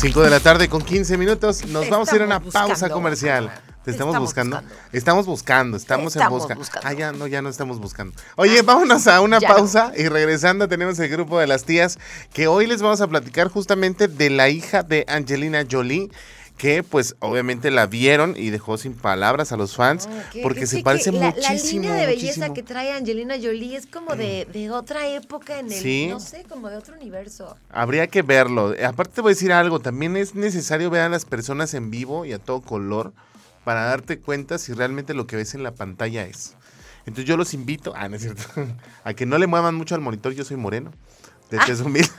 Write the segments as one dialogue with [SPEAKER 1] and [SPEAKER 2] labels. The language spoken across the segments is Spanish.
[SPEAKER 1] 5 de la tarde con 15 minutos. Nos
[SPEAKER 2] Te
[SPEAKER 1] vamos a ir a una pausa comercial. ¿Te estamos,
[SPEAKER 2] estamos
[SPEAKER 1] buscando?
[SPEAKER 2] buscando.
[SPEAKER 1] Estamos buscando, estamos, en busca.
[SPEAKER 2] buscando.
[SPEAKER 1] Ah, ya no, ya no estamos buscando. Oye, vámonos a una
[SPEAKER 2] Ya no.
[SPEAKER 1] pausa y regresando tenemos el grupo de las tías que hoy les vamos a platicar justamente de la hija de Angelina Jolie que pues obviamente la vieron y dejó sin palabras a los fans porque
[SPEAKER 2] que
[SPEAKER 1] se parece
[SPEAKER 2] la-
[SPEAKER 1] muchísimo.
[SPEAKER 2] La línea de belleza
[SPEAKER 1] muchísimo.
[SPEAKER 2] que trae Angelina Jolie es como de, de otra época en el,
[SPEAKER 1] Sí.
[SPEAKER 2] no sé, como de otro universo.
[SPEAKER 1] Habría que verlo. Aparte te voy a decir algo, también es necesario ver a las personas en vivo y a todo color para darte cuenta si realmente lo que ves en la pantalla es. Entonces yo los invito, ah, no es cierto, a que no le muevan mucho al monitor, yo soy moreno. De
[SPEAKER 2] Ah.
[SPEAKER 1] tez humilde.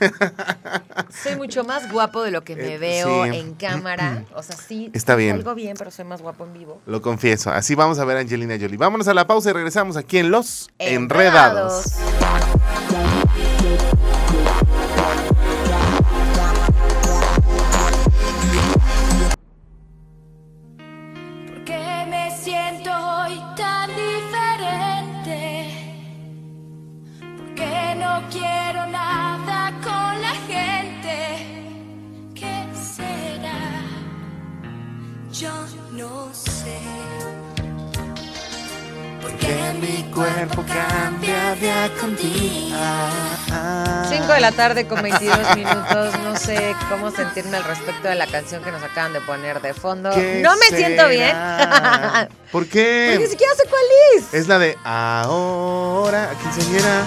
[SPEAKER 2] Soy mucho más guapo de lo que me
[SPEAKER 1] Eh,
[SPEAKER 2] veo
[SPEAKER 1] sí.
[SPEAKER 2] en cámara. O sea, sí.
[SPEAKER 1] Está bien.
[SPEAKER 2] Salgo bien, pero soy más guapo en vivo.
[SPEAKER 1] Lo confieso. Así vamos a ver a Angelina Jolie. Vámonos a la pausa y regresamos aquí en Los Enredados.
[SPEAKER 3] ¿Por Porque mi cuerpo cambia día con día.
[SPEAKER 2] 5 de la tarde con 22 minutos. No sé cómo sentirme al respecto de la canción que nos acaban de poner de fondo.
[SPEAKER 1] ¿Qué
[SPEAKER 2] No me siento bien.
[SPEAKER 1] ¿Por
[SPEAKER 2] Porque
[SPEAKER 1] qué?
[SPEAKER 2] ni siquiera sé cuál es.
[SPEAKER 1] Es la de ahora, quinceañera.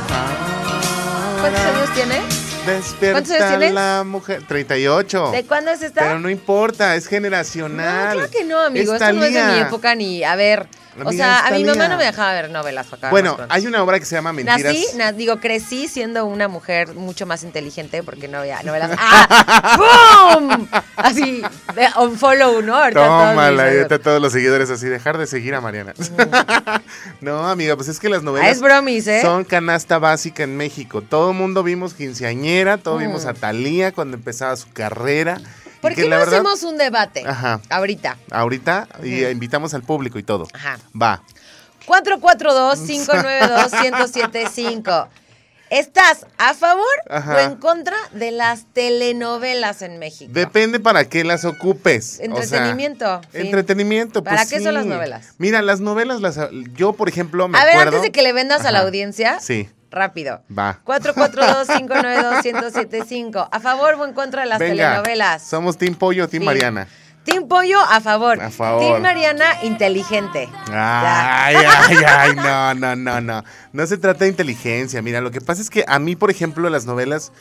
[SPEAKER 2] ¿Cuántos
[SPEAKER 1] ahora
[SPEAKER 2] años tiene?
[SPEAKER 1] Despierta
[SPEAKER 2] ¿Cuántos años tienes?
[SPEAKER 1] la mujer. 38.
[SPEAKER 2] ¿De cuándo es esta?
[SPEAKER 1] Pero no importa, es
[SPEAKER 2] No,
[SPEAKER 1] generacional.
[SPEAKER 2] claro que no, amigo.
[SPEAKER 1] Es
[SPEAKER 2] Esto no es de mi época ni. A ver. O sea, a mi mamá no me dejaba ver novelas. acabar
[SPEAKER 1] Bueno, hay una obra que se llama Mentiras.
[SPEAKER 2] Nací, na- digo, crecí siendo una mujer mucho más inteligente porque no había novelas. ¡Ah! ¡Bum! Así, de un follow, ¿no? Ahorita todos
[SPEAKER 1] Tómala,
[SPEAKER 2] amigos.
[SPEAKER 1] está todos los seguidores así, dejar de seguir a Mariana. no, amiga, pues es que las
[SPEAKER 2] Ah,
[SPEAKER 1] novelas
[SPEAKER 2] es bromis, ¿eh?
[SPEAKER 1] son canasta básica en México. Todo el mundo vimos quinceañera, todo
[SPEAKER 2] Mm.
[SPEAKER 1] vimos a Talía cuando empezaba su carrera.
[SPEAKER 2] ¿Por qué no
[SPEAKER 1] verdad,
[SPEAKER 2] hacemos un debate?
[SPEAKER 1] Ajá.
[SPEAKER 2] Ahorita.
[SPEAKER 1] Ahorita y invitamos al público y todo.
[SPEAKER 2] Ajá.
[SPEAKER 1] Va.
[SPEAKER 2] 442-592-1075. ¿Estás a favor
[SPEAKER 1] Ajá.
[SPEAKER 2] o en contra de las telenovelas en México?
[SPEAKER 1] Depende para qué las ocupes. o sea,
[SPEAKER 2] Entretenimiento,
[SPEAKER 1] entretenimiento, pues
[SPEAKER 2] ¿Para qué son las novelas?
[SPEAKER 1] Mira, las novelas, las, yo por ejemplo me
[SPEAKER 2] a ver,
[SPEAKER 1] acuerdo.
[SPEAKER 2] antes de que le vendas a la audiencia,
[SPEAKER 1] Sí.
[SPEAKER 2] Rápido.
[SPEAKER 1] Va.
[SPEAKER 2] 442-592-1075. ¿A favor o en contra de las
[SPEAKER 1] Venga,
[SPEAKER 2] telenovelas?
[SPEAKER 1] Somos Team Pollo Team
[SPEAKER 2] Sí.
[SPEAKER 1] Mariana.
[SPEAKER 2] Team Pollo, a favor.
[SPEAKER 1] A favor.
[SPEAKER 2] Team Mariana, inteligente.
[SPEAKER 1] Ay, ay, ay, no, no, no, no. No se trata de inteligencia. Mira, lo que pasa es que a mí, por ejemplo, las novelas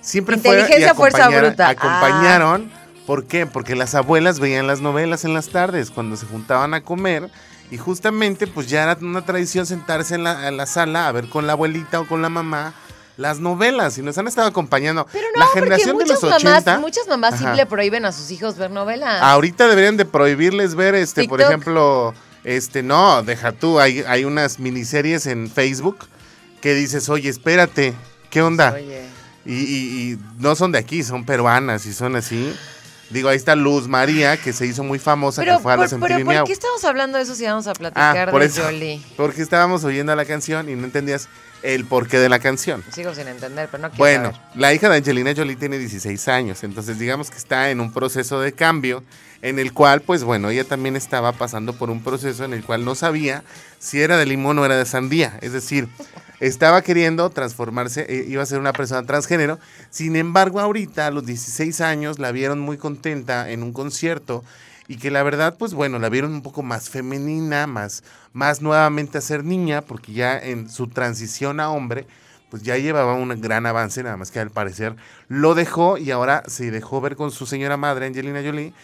[SPEAKER 1] siempre
[SPEAKER 2] Inteligencia, fuerza
[SPEAKER 1] acompañaron-
[SPEAKER 2] bruta. Ah.
[SPEAKER 1] Acompañaron. ¿Por qué? Porque las abuelas veían las novelas en las tardes cuando se juntaban a comer. Y justamente, pues ya era una tradición sentarse en la, en la sala a ver con la abuelita o con la mamá las novelas. Y nos han estado acompañando.
[SPEAKER 2] Pero
[SPEAKER 1] la
[SPEAKER 2] no, porque
[SPEAKER 1] generación de
[SPEAKER 2] muchas
[SPEAKER 1] los
[SPEAKER 2] mamás,
[SPEAKER 1] 80.
[SPEAKER 2] muchas mamás sí le prohíben a sus hijos ver novelas.
[SPEAKER 1] Ahorita deberían de prohibirles ver, este, por ejemplo, este, no, deja tú, hay, hay unas miniseries en Facebook que dices, oye, espérate, ¿qué onda?
[SPEAKER 2] Oye.
[SPEAKER 1] Y, y- y no son de aquí, son peruanas y son así. Digo, ahí está Luz María, que se hizo muy famosa,
[SPEAKER 2] Pero,
[SPEAKER 1] que fue a
[SPEAKER 2] por,
[SPEAKER 1] los
[SPEAKER 2] pero ¿por qué estamos hablando de eso si vamos a platicar
[SPEAKER 1] Ah, por
[SPEAKER 2] de
[SPEAKER 1] eso.
[SPEAKER 2] Jolie?
[SPEAKER 1] Porque estábamos oyendo la canción y no entendías el porqué de la canción.
[SPEAKER 2] Sigo sin entender, pero no quiero
[SPEAKER 1] Bueno,
[SPEAKER 2] saber.
[SPEAKER 1] la hija de Angelina Jolie tiene 16 años, entonces digamos que está en un proceso de cambio en el cual, pues bueno, ella también estaba pasando por un proceso en el cual no sabía si era de limón o era de sandía, es decir, estaba queriendo transformarse, eh, iba a ser una persona transgénero, sin embargo ahorita a los 16 años la vieron muy contenta en un concierto y que la verdad, pues bueno, la vieron un poco más femenina, más, más nuevamente a ser niña, porque ya en su transición a hombre, pues ya llevaba un gran avance, nada más que al parecer lo dejó y ahora se dejó ver con su señora madre, Angelina Jolie,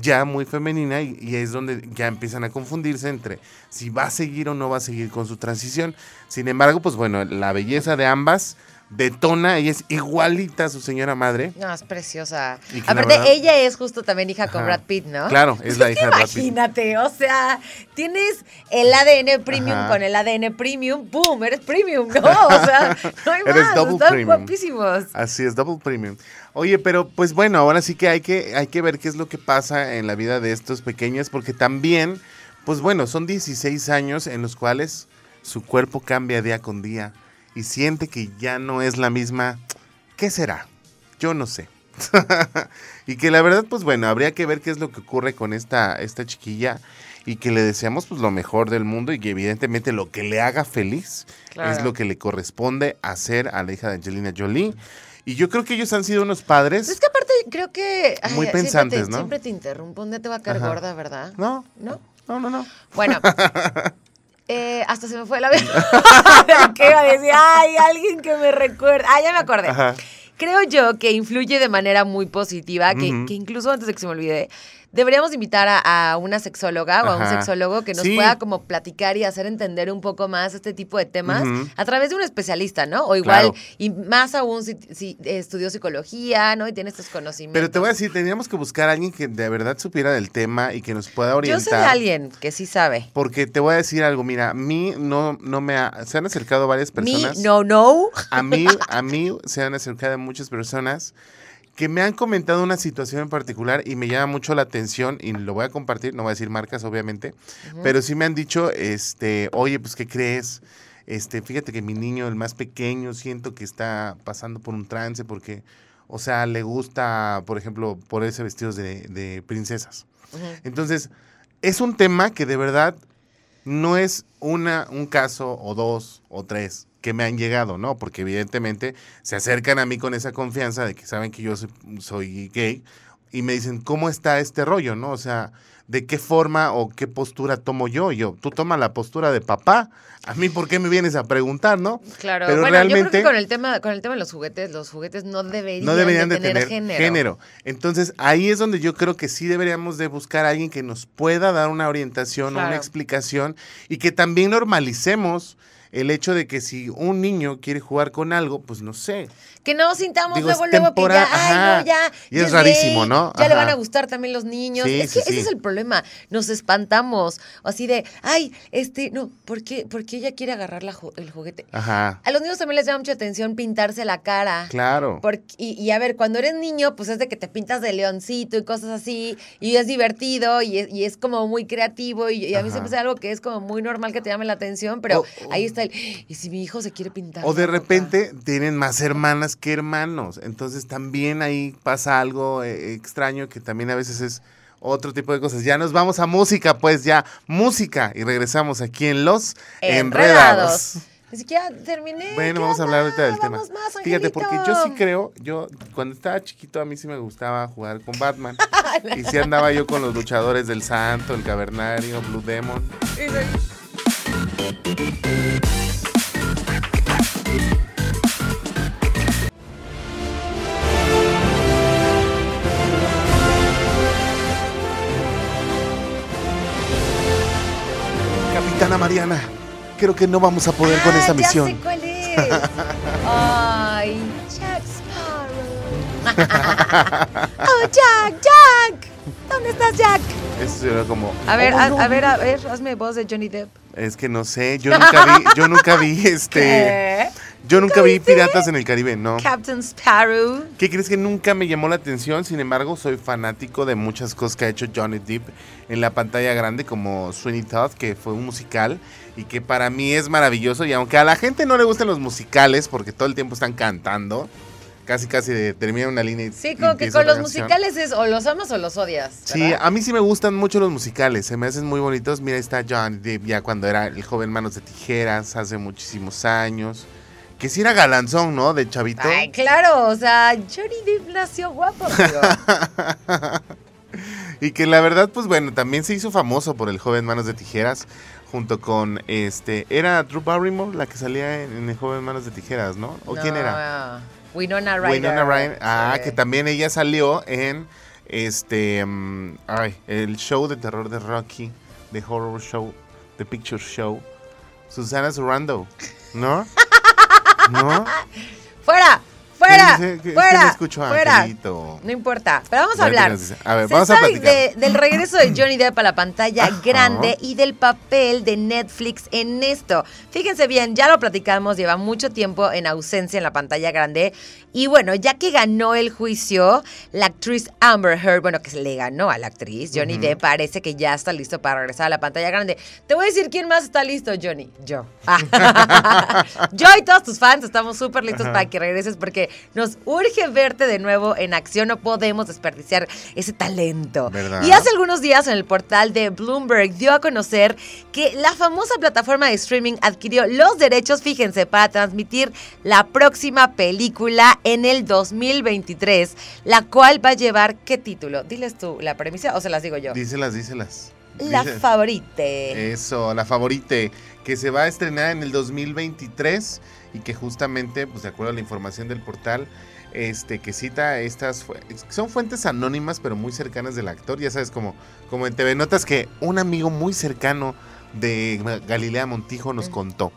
[SPEAKER 1] ya muy femenina y, es donde ya empiezan a confundirse entre si va a seguir o no va a seguir con su transición. Sin embargo, pues bueno, la belleza de ambas detona, ella es igualita a su señora madre.
[SPEAKER 2] No, es preciosa.
[SPEAKER 1] Y
[SPEAKER 2] Aparte,
[SPEAKER 1] verdad-
[SPEAKER 2] ella es justo también hija con. Brad Pitt, ¿no?
[SPEAKER 1] Claro, es la hija de Brad Pitt.
[SPEAKER 2] Imagínate, o sea, tienes el ADN premium
[SPEAKER 1] Ajá.
[SPEAKER 2] con el ADN premium, ¡boom! Eres premium, ¿no? O sea, no hay
[SPEAKER 1] Eres
[SPEAKER 2] más,
[SPEAKER 1] double
[SPEAKER 2] están
[SPEAKER 1] premium.
[SPEAKER 2] guapísimos.
[SPEAKER 1] Así es, double premium. Oye, pero pues bueno, ahora sí que hay que, hay que ver qué es lo que pasa en la vida de estos pequeños, porque también, pues bueno, son 16 años en los cuales su cuerpo cambia día con día y siente que ya no es la misma. ¿Qué será? Yo no sé. y que la verdad, pues bueno, habría que ver qué es lo que ocurre con esta, esta chiquilla y que le deseamos pues lo mejor del mundo y que evidentemente lo que le haga feliz
[SPEAKER 2] Claro.
[SPEAKER 1] es lo que le corresponde hacer a la hija de Angelina Jolie. Y yo creo que ellos han sido unos padres.
[SPEAKER 2] Es que aparte creo que... ay,
[SPEAKER 1] Muy
[SPEAKER 2] siempre
[SPEAKER 1] pensantes,
[SPEAKER 2] te-
[SPEAKER 1] ¿no?
[SPEAKER 2] Siempre te interrumpo, un día te va a caer
[SPEAKER 1] Ajá.
[SPEAKER 2] gorda, ¿verdad?
[SPEAKER 1] No,
[SPEAKER 2] ¿No?
[SPEAKER 1] no, no, no.
[SPEAKER 2] Bueno, eh, hasta se me fue la vida. ¿Qué iba a decir? Ay, alguien que me recuerda. Ah, ya me acordé.
[SPEAKER 1] Ajá.
[SPEAKER 2] Creo yo que influye de manera muy positiva, que, que incluso antes de que se me olvide, deberíamos invitar a, a una sexóloga o a un
[SPEAKER 1] Ajá.
[SPEAKER 2] sexólogo que nos
[SPEAKER 1] Sí.
[SPEAKER 2] pueda como platicar y hacer entender un poco más este tipo de temas
[SPEAKER 1] Ujú.
[SPEAKER 2] a través de un especialista, ¿no? O igual,
[SPEAKER 1] Claro.
[SPEAKER 2] y más aún si, si estudió psicología, ¿no? Y tiene estos conocimientos.
[SPEAKER 1] Pero te voy a decir, teníamos que buscar a alguien que de verdad supiera del tema y que nos pueda
[SPEAKER 2] Yo
[SPEAKER 1] orientar.
[SPEAKER 2] sé de alguien que sí sabe.
[SPEAKER 1] Porque te voy a decir algo, mira, a mí no, no me ha, se han acercado varias personas.
[SPEAKER 2] No, no.
[SPEAKER 1] A mí, a mí se han acercado muchas personas que me han comentado una situación en particular y me llama mucho la atención y lo voy a compartir, no voy a decir marcas obviamente, pero sí me han dicho, este, oye, pues ¿qué crees? Este, fíjate que mi niño, el más pequeño, siento que está pasando por un trance porque, o sea, le gusta, por ejemplo, ponerse vestidos de, de princesas. Entonces, es un tema que de verdad no es una, un caso o dos o tres que me han llegado, ¿no? Porque evidentemente se acercan a mí con esa confianza de que saben que yo soy, soy gay y me dicen, ¿cómo está este rollo, no? O sea, ¿de qué forma o qué postura tomo yo? Yo, tú toma la postura de papá. A mí, ¿por qué me vienes a preguntar, no?
[SPEAKER 2] Claro,
[SPEAKER 1] Pero
[SPEAKER 2] bueno, yo creo
[SPEAKER 1] realmente-
[SPEAKER 2] que con el tema, con el tema de los juguetes, los juguetes no deberían,
[SPEAKER 1] no deberían de, tener,
[SPEAKER 2] género.
[SPEAKER 1] género. Entonces, ahí es donde yo creo que sí deberíamos de buscar a alguien que nos pueda dar una orientación una explicación y que también normalicemos el hecho de que si un niño quiere jugar con algo, pues no sé.
[SPEAKER 2] Que no sintamos
[SPEAKER 1] Digo, es
[SPEAKER 2] luego, luego que ya, ay, no, ya.
[SPEAKER 1] Y es rarísimo,
[SPEAKER 2] gay,
[SPEAKER 1] ¿no?
[SPEAKER 2] Ya le van a gustar también los niños.
[SPEAKER 1] Sí,
[SPEAKER 2] es
[SPEAKER 1] sí,
[SPEAKER 2] que ese
[SPEAKER 1] sí.
[SPEAKER 2] es el problema. Nos espantamos. Así de, ay, este, no, ¿por qué, por qué ella quiere agarrar la el juguete?
[SPEAKER 1] Ajá,
[SPEAKER 2] A los niños también les llama mucha atención pintarse la cara.
[SPEAKER 1] claro.
[SPEAKER 2] Porque- y, y a ver, cuando eres niño, pues es de que te pintas de leoncito y cosas así, y es divertido y es, y es como muy creativo, y, y a mí me hace algo que es como muy normal que te llame la atención, pero ahí está el, y si mi hijo se quiere pintar.
[SPEAKER 1] O de
[SPEAKER 2] la boca?"
[SPEAKER 1] repente tienen más hermanas que hermanos. Entonces también ahí pasa algo eh, extraño que también a veces es otro tipo de cosas. Ya nos vamos a música, pues ya, música. Y regresamos aquí en Los Enredados.
[SPEAKER 2] Ni siquiera terminé.
[SPEAKER 1] Bueno,
[SPEAKER 2] ¿qué
[SPEAKER 1] vamos a hablar ahorita del tema.
[SPEAKER 2] Más,
[SPEAKER 1] Fíjate, porque yo sí creo, yo cuando estaba chiquito a mí sí me gustaba jugar con Batman. y sí andaba yo con los luchadores del Santo, el Cavernario, Blue Demon. Capitana Mariana, creo que no vamos a poder con
[SPEAKER 2] Ah,
[SPEAKER 1] esta
[SPEAKER 2] Ya
[SPEAKER 1] misión.
[SPEAKER 2] sé cuál es. Ay, Jack Sparrow. oh, Jack, Jack. ¿Dónde estás, Jack?
[SPEAKER 1] Eso era como.
[SPEAKER 2] A ver,
[SPEAKER 1] "Oh,
[SPEAKER 2] a,
[SPEAKER 1] no".
[SPEAKER 2] a ver, a ver, hazme voz de Johnny Depp.
[SPEAKER 1] Es que no sé, yo nunca vi, yo nunca vi este.
[SPEAKER 2] ¿Qué?
[SPEAKER 1] Yo nunca vi Piratas en el Caribe, no.
[SPEAKER 2] Captain Sparrow.
[SPEAKER 1] ¿Qué crees que nunca me llamó la atención? Sin embargo, soy fanático de muchas cosas que ha hecho Johnny Depp en la pantalla grande, como Sweeney Todd, que fue un musical y que para mí es maravilloso. Y aunque a la gente no le gustan los musicales, porque todo el tiempo están cantando, casi casi de, termina una línea y
[SPEAKER 2] Sí, como que con los
[SPEAKER 1] canción.
[SPEAKER 2] musicales es o los amas o los odias.
[SPEAKER 1] Sí, a mí sí me gustan mucho los musicales, se me hacen muy bonitos. Mira, está Johnny Depp ya cuando era el joven Manos de Tijeras, hace muchísimos años. Que sí era galanzón, ¿no? De chavito.
[SPEAKER 2] Ay, claro, o sea, Johnny Depp nació guapo, amigo.
[SPEAKER 1] Y que la verdad, pues bueno, también se hizo famoso por el joven Manos de Tijeras, junto con este. Era Drew Barrymore la que salía en, en el joven Manos de Tijeras, ¿no? ¿O quién era?
[SPEAKER 2] No, Winona Ryder.
[SPEAKER 1] Winona Ryder. Ah,
[SPEAKER 2] Sí.
[SPEAKER 1] que también ella salió en este. mm, ay, el show de terror de Rocky, The Horror Show, The Picture Show. Susana Surrando, ¿no? ¿No?
[SPEAKER 2] ¡Fuera! ¡Fuera!
[SPEAKER 1] ¿Qué dice? Que- es que
[SPEAKER 2] ¡Fuera! ¡Fuera!
[SPEAKER 1] Angelito.
[SPEAKER 2] No importa, pero vamos a hablar.
[SPEAKER 1] A ver, vamos a platicar.
[SPEAKER 2] de- del regreso de Johnny Depp a la pantalla
[SPEAKER 1] Ajá.
[SPEAKER 2] grande y del papel de Netflix en esto. Fíjense bien, ya lo platicamos, lleva mucho tiempo en ausencia en la pantalla grande. Y bueno, ya que ganó el juicio, la actriz Amber Heard, bueno, que se le ganó a la actriz, Johnny Depp, parece que ya está listo para regresar a la pantalla grande. Te voy a decir quién más está listo, Johnny. Yo. Ah. Yo y todos tus fans estamos súper listos para que regreses porque Nos urge verte de nuevo en acción, no podemos desperdiciar ese talento.
[SPEAKER 1] ¿Verdad?
[SPEAKER 2] Y hace algunos días en el portal de Bloomberg dio a conocer que la famosa plataforma de streaming adquirió los derechos, fíjense, para transmitir la próxima película en el 2023, la cual va a llevar, ¿qué título? Diles tú la premisa o se las digo yo.
[SPEAKER 1] Díselas, díselas.
[SPEAKER 2] La
[SPEAKER 1] Dice-
[SPEAKER 2] favorite.
[SPEAKER 1] Eso, la favorite, que se va a estrenar en el 2023 y que justamente, pues de acuerdo a la información del portal, este, que cita estas, fu- son fuentes anónimas pero muy cercanas del actor, ya sabes, como, como en TV Notas que un amigo muy cercano de Galilea Montijo nos contó.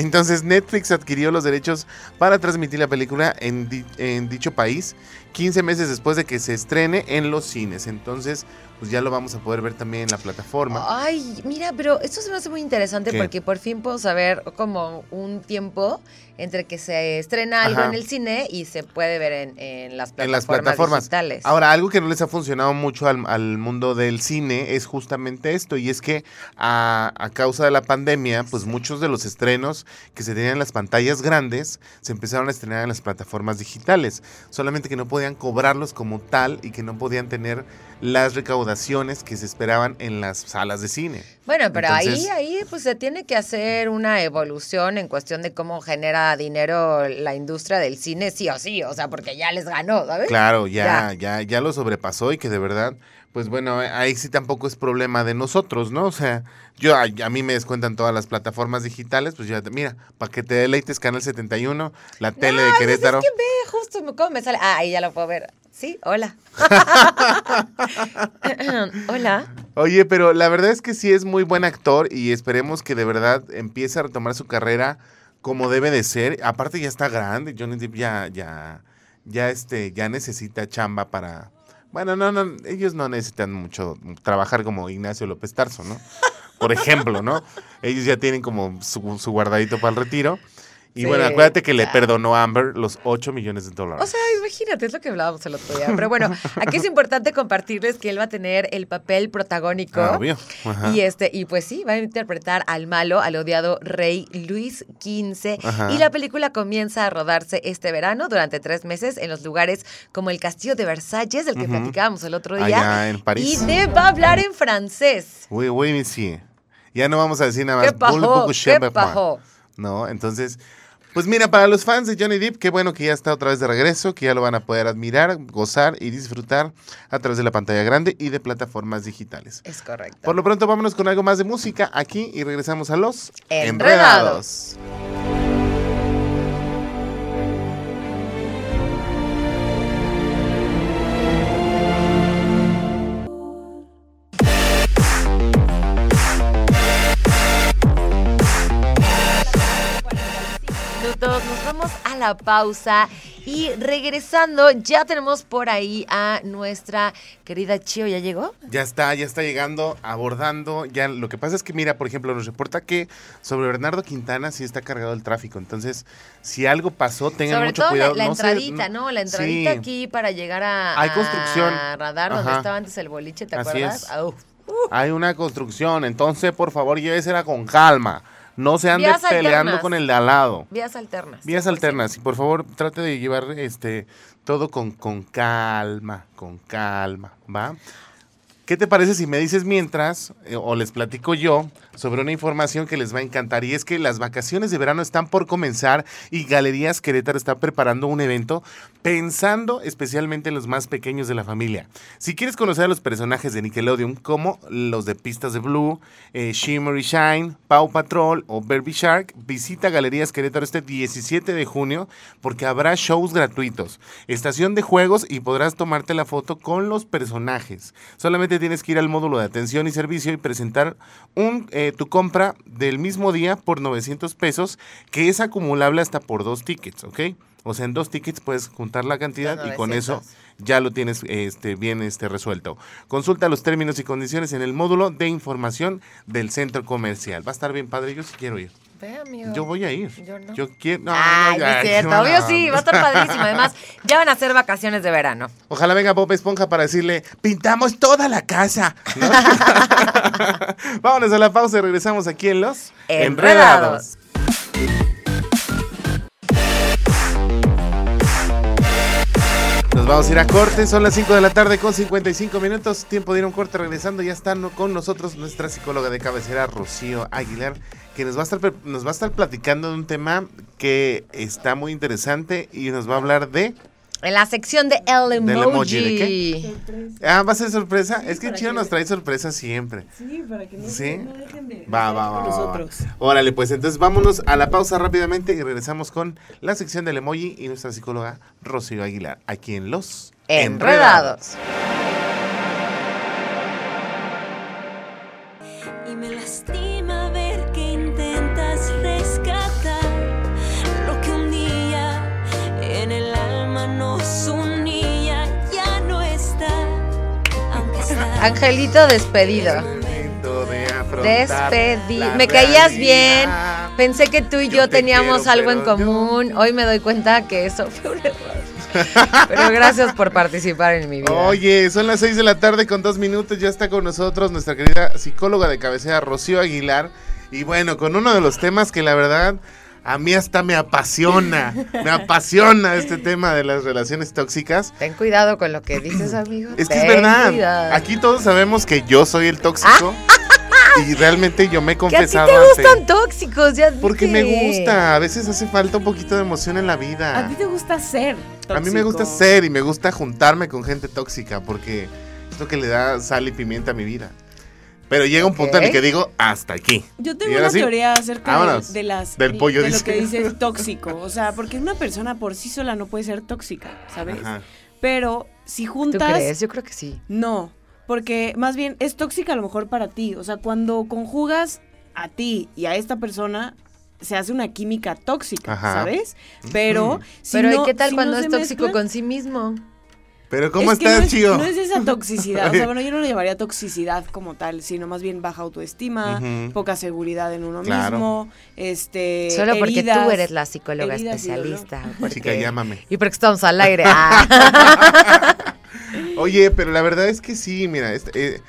[SPEAKER 1] Entonces Netflix adquirió los derechos para transmitir la película en, di- en dicho país 15 meses después de que se estrene en los cines. Entonces, pues ya lo vamos a poder ver también en la plataforma.
[SPEAKER 2] Ay, mira, pero esto se me hace muy interesante
[SPEAKER 1] ¿Qué?
[SPEAKER 2] porque por fin puedo saber como un tiempo entre que se estrena algo
[SPEAKER 1] Ajá.
[SPEAKER 2] en el cine y se puede ver en, en las plataformas,
[SPEAKER 1] en las plataformas.
[SPEAKER 2] digitales.
[SPEAKER 1] Ahora, algo que no les ha funcionado mucho al, al mundo del cine es justamente esto, y es que a, a causa de la pandemia, pues muchos de los estrenos que se tenían en las pantallas grandes se empezaron a estrenar en las plataformas digitales, solamente que no podían cobrarlos como tal y que no podían tener las recaudaciones que se esperaban en las salas de cine.
[SPEAKER 2] Bueno, pero
[SPEAKER 1] Entonces-
[SPEAKER 2] ahí, ahí pues se tiene que hacer una evolución en cuestión de cómo genera dinero la industria del cine, sí o sí, o sea, porque ya les ganó, ¿sabes?
[SPEAKER 1] Claro, ya, ya, ya lo sobrepasó y que de verdad, pues bueno, ahí sí tampoco es problema de nosotros, ¿no? O sea, yo a, a mí me descuentan todas las plataformas digitales, pues ya, mira, para que te deleites Canal 71, la tele de
[SPEAKER 2] pues
[SPEAKER 1] Querétaro.
[SPEAKER 2] es que ve, justo me- cómo me sale. Ah, ahí ya lo puedo ver. Sí, hola. hola.
[SPEAKER 1] Oye, pero la verdad es que sí es muy buen actor y esperemos que de verdad empiece a retomar su carrera como debe de ser. Aparte ya está grande, Johnny Depp ya, ya, ya este, ya necesita chamba para. Bueno, no, no, ellos no necesitan mucho trabajar como Ignacio López Tarso, ¿no? Por ejemplo, ¿no? Ellos ya tienen como su, su guardadito para el retiro. Y
[SPEAKER 2] Sí,
[SPEAKER 1] bueno, acuérdate que le perdonó a Amber los 8 millones de dólares.
[SPEAKER 2] O sea, imagínate, es lo que hablábamos el otro día. Pero bueno, aquí es importante compartirles que él va a tener el papel protagónico.
[SPEAKER 1] Ah, obvio. Ajá.
[SPEAKER 2] Y este, y pues sí, va a interpretar al malo, al odiado rey Luis XV.
[SPEAKER 1] Ajá.
[SPEAKER 2] Y la película comienza a rodarse este verano durante tres meses en los lugares como el Castillo de Versalles, del que
[SPEAKER 1] Ujú.
[SPEAKER 2] platicábamos el otro día.
[SPEAKER 1] Allá en París.
[SPEAKER 2] Y de, va a hablar en francés.
[SPEAKER 1] Oui, oui, monsieur. Ya no vamos a decir nada
[SPEAKER 2] ¿Qué
[SPEAKER 1] más.
[SPEAKER 2] pasó? ¿Qué
[SPEAKER 1] avec moi?
[SPEAKER 2] pasó?
[SPEAKER 1] No, entonces, pues mira, para los fans de Johnny Depp, qué bueno que ya está otra vez de regreso, que ya lo van a poder admirar, gozar y disfrutar a través de la pantalla grande y de plataformas digitales.
[SPEAKER 2] Es correcto.
[SPEAKER 1] Por lo pronto, vámonos con algo más de música aquí y regresamos a los
[SPEAKER 2] Enredados. minutos, vamos a la pausa y regresando ya tenemos por ahí a nuestra querida Chio, ¿ya llegó?
[SPEAKER 1] Ya está, ya está llegando, abordando. Ya lo que pasa es que, mira, por ejemplo, nos reporta que sobre Bernardo Quintana sí está cargado el tráfico. Entonces, si algo pasó, tengan
[SPEAKER 2] Sobre
[SPEAKER 1] mucho
[SPEAKER 2] todo
[SPEAKER 1] cuidado.
[SPEAKER 2] la, la
[SPEAKER 1] No sé,
[SPEAKER 2] entradita, ¿no? La entradita
[SPEAKER 1] sí.
[SPEAKER 2] aquí para llegar a,
[SPEAKER 1] Hay
[SPEAKER 2] a
[SPEAKER 1] construcción.
[SPEAKER 2] Radar, donde
[SPEAKER 1] Ajá.
[SPEAKER 2] estaba antes el boliche, ¿te
[SPEAKER 1] Así
[SPEAKER 2] acuerdas?
[SPEAKER 1] es. Hay una construcción, entonces por favor llévesela con calma. No se ande
[SPEAKER 2] Vías
[SPEAKER 1] peleando
[SPEAKER 2] alternas.
[SPEAKER 1] con el de al lado.
[SPEAKER 2] Vías alternas.
[SPEAKER 1] Vías alternas y por favor trate de llevar este todo con, con calma, con calma, ¿va? ¿Qué te parece si me dices mientras eh, o les platico yo sobre una información que les va a encantar y es que las vacaciones de verano están por comenzar y Galerías Querétaro está preparando un evento pensando especialmente en los más pequeños de la familia. Si quieres conocer a los personajes de Nickelodeon como los de Pistas de Blue, eh, Shimmer y Shine, Paw Patrol o Baby Shark, visita Galerías Querétaro este 17 de junio porque habrá shows gratuitos, estación de juegos y podrás tomarte la foto con los personajes. Solamente tienes que ir al módulo de atención y servicio y presentar un, eh, tu compra del mismo día por 900 pesos, que es acumulable hasta por dos tickets, ¿ok? O sea, en dos tickets puedes juntar la cantidad y con eso
[SPEAKER 2] 900.
[SPEAKER 1] ya lo tienes este, bien este, resuelto. Consulta los términos y condiciones en el módulo de información del centro comercial. Va a estar bien padre, yo sí quiero ir.
[SPEAKER 2] Ve, amigo.
[SPEAKER 1] Yo voy a ir.
[SPEAKER 2] Yo no.
[SPEAKER 1] quiero. no,
[SPEAKER 2] Ay, es cierto.
[SPEAKER 1] no,
[SPEAKER 2] Obvio sí, va a estar padrísimo. Además, ya van a ser vacaciones de verano.
[SPEAKER 1] Ojalá venga Bob Esponja para decirle, pintamos toda la casa. ¿no? Vámonos a la pausa y regresamos aquí en Los
[SPEAKER 2] Enredados.
[SPEAKER 1] Nos vamos a ir a corte, son las 5 de la tarde con 55 minutos. Tiempo de ir a un corte regresando. Ya está con nosotros nuestra psicóloga de cabecera, Rocío Aguilar, que nos va, a estar, nos va a estar platicando de un tema que está muy interesante y nos va a hablar de.
[SPEAKER 2] En la sección de el emoji.
[SPEAKER 1] ¿Del emoji de qué? Ah, va a ser sorpresa. es que Chio nos trae sorpresas siempre.
[SPEAKER 4] Sí, para que no,
[SPEAKER 1] ¿Sí?
[SPEAKER 4] no dejen de
[SPEAKER 1] Va, va, va, va, va.
[SPEAKER 4] nosotros.
[SPEAKER 1] Órale, pues entonces vámonos a la pausa rápidamente y regresamos con la sección del emoji y nuestra psicóloga Rocío Aguilar, aquí en Los
[SPEAKER 2] Enredados. Angelito despedido.
[SPEAKER 1] Momento de afrontar
[SPEAKER 2] Despedi.
[SPEAKER 1] la
[SPEAKER 2] Me caías bien. Pensé que tú y yo,
[SPEAKER 1] Yo te
[SPEAKER 2] teníamos
[SPEAKER 1] quiero,
[SPEAKER 2] algo en común. Hoy me doy cuenta que eso fue un error. Pero gracias por participar en mi vida.
[SPEAKER 1] Oye, son las 6 de la tarde con dos minutos. Ya está con nosotros nuestra querida psicóloga de cabecera, Rocío Aguilar. Y bueno, con uno de los temas que la verdad a mí hasta me apasiona. me apasiona este tema de las relaciones tóxicas.
[SPEAKER 2] Ten cuidado con lo que dices, amigo.
[SPEAKER 1] Es que es verdad.
[SPEAKER 2] cuidado.
[SPEAKER 1] Aquí todos sabemos que yo soy el tóxico. y realmente yo me he
[SPEAKER 2] que a ti
[SPEAKER 1] confesado
[SPEAKER 2] te gustan tóxicos, ya
[SPEAKER 1] Porque me gusta. A veces hace falta un poquito de emoción en la vida.
[SPEAKER 4] A ti te gusta ser.
[SPEAKER 1] A mí me gusta ser y me gusta juntarme con gente tóxica porque es lo que le da sal y pimienta a mi vida. Pero llega un punto en el que digo, hasta aquí.
[SPEAKER 4] Yo tengo una teoría acerca de,
[SPEAKER 1] vámonos.
[SPEAKER 4] de las
[SPEAKER 1] Del pollo,
[SPEAKER 4] de lo que dice tóxico, o sea, porque una persona por sí sola no puede ser tóxica, ¿sabes?
[SPEAKER 1] Ajá.
[SPEAKER 4] Pero si
[SPEAKER 2] ¿Tú
[SPEAKER 4] juntas
[SPEAKER 2] crees? Yo creo que sí.
[SPEAKER 4] no, porque más bien es tóxica a lo mejor para ti, o sea, cuando conjugas a ti y a esta persona se hace una química tóxica,
[SPEAKER 1] Ajá.
[SPEAKER 4] ¿sabes? Pero si
[SPEAKER 2] Pero
[SPEAKER 4] no-
[SPEAKER 2] ¿y qué tal
[SPEAKER 4] si
[SPEAKER 2] cuando
[SPEAKER 4] no
[SPEAKER 2] es tóxico
[SPEAKER 4] mezclan?
[SPEAKER 2] con sí mismo?
[SPEAKER 1] Pero ¿cómo
[SPEAKER 4] es que
[SPEAKER 1] estás,
[SPEAKER 4] no es? No es esa toxicidad, o sea, bueno, yo no lo llamaría toxicidad como tal, sino más bien baja autoestima, poca seguridad en uno
[SPEAKER 1] Claro.
[SPEAKER 4] mismo, este
[SPEAKER 2] Solo porque
[SPEAKER 4] heridas,
[SPEAKER 2] tú eres la psicóloga especialista. porque-
[SPEAKER 1] Chica, llámame.
[SPEAKER 2] Y porque estamos al aire. Ah.
[SPEAKER 1] Oye, pero la verdad es que sí, mira, este, eh,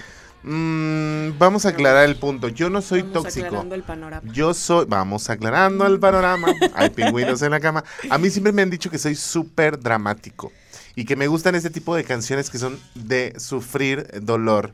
[SPEAKER 1] mm, vamos a aclarar el punto. Yo no soy
[SPEAKER 4] Vamos
[SPEAKER 1] tóxico.
[SPEAKER 4] aclarando el panorama.
[SPEAKER 1] Yo soy, vamos aclarando el panorama. Hay pingüinos en la cama. A mí siempre me han dicho que soy súper dramático y que me gustan este tipo de canciones que son de sufrir dolor.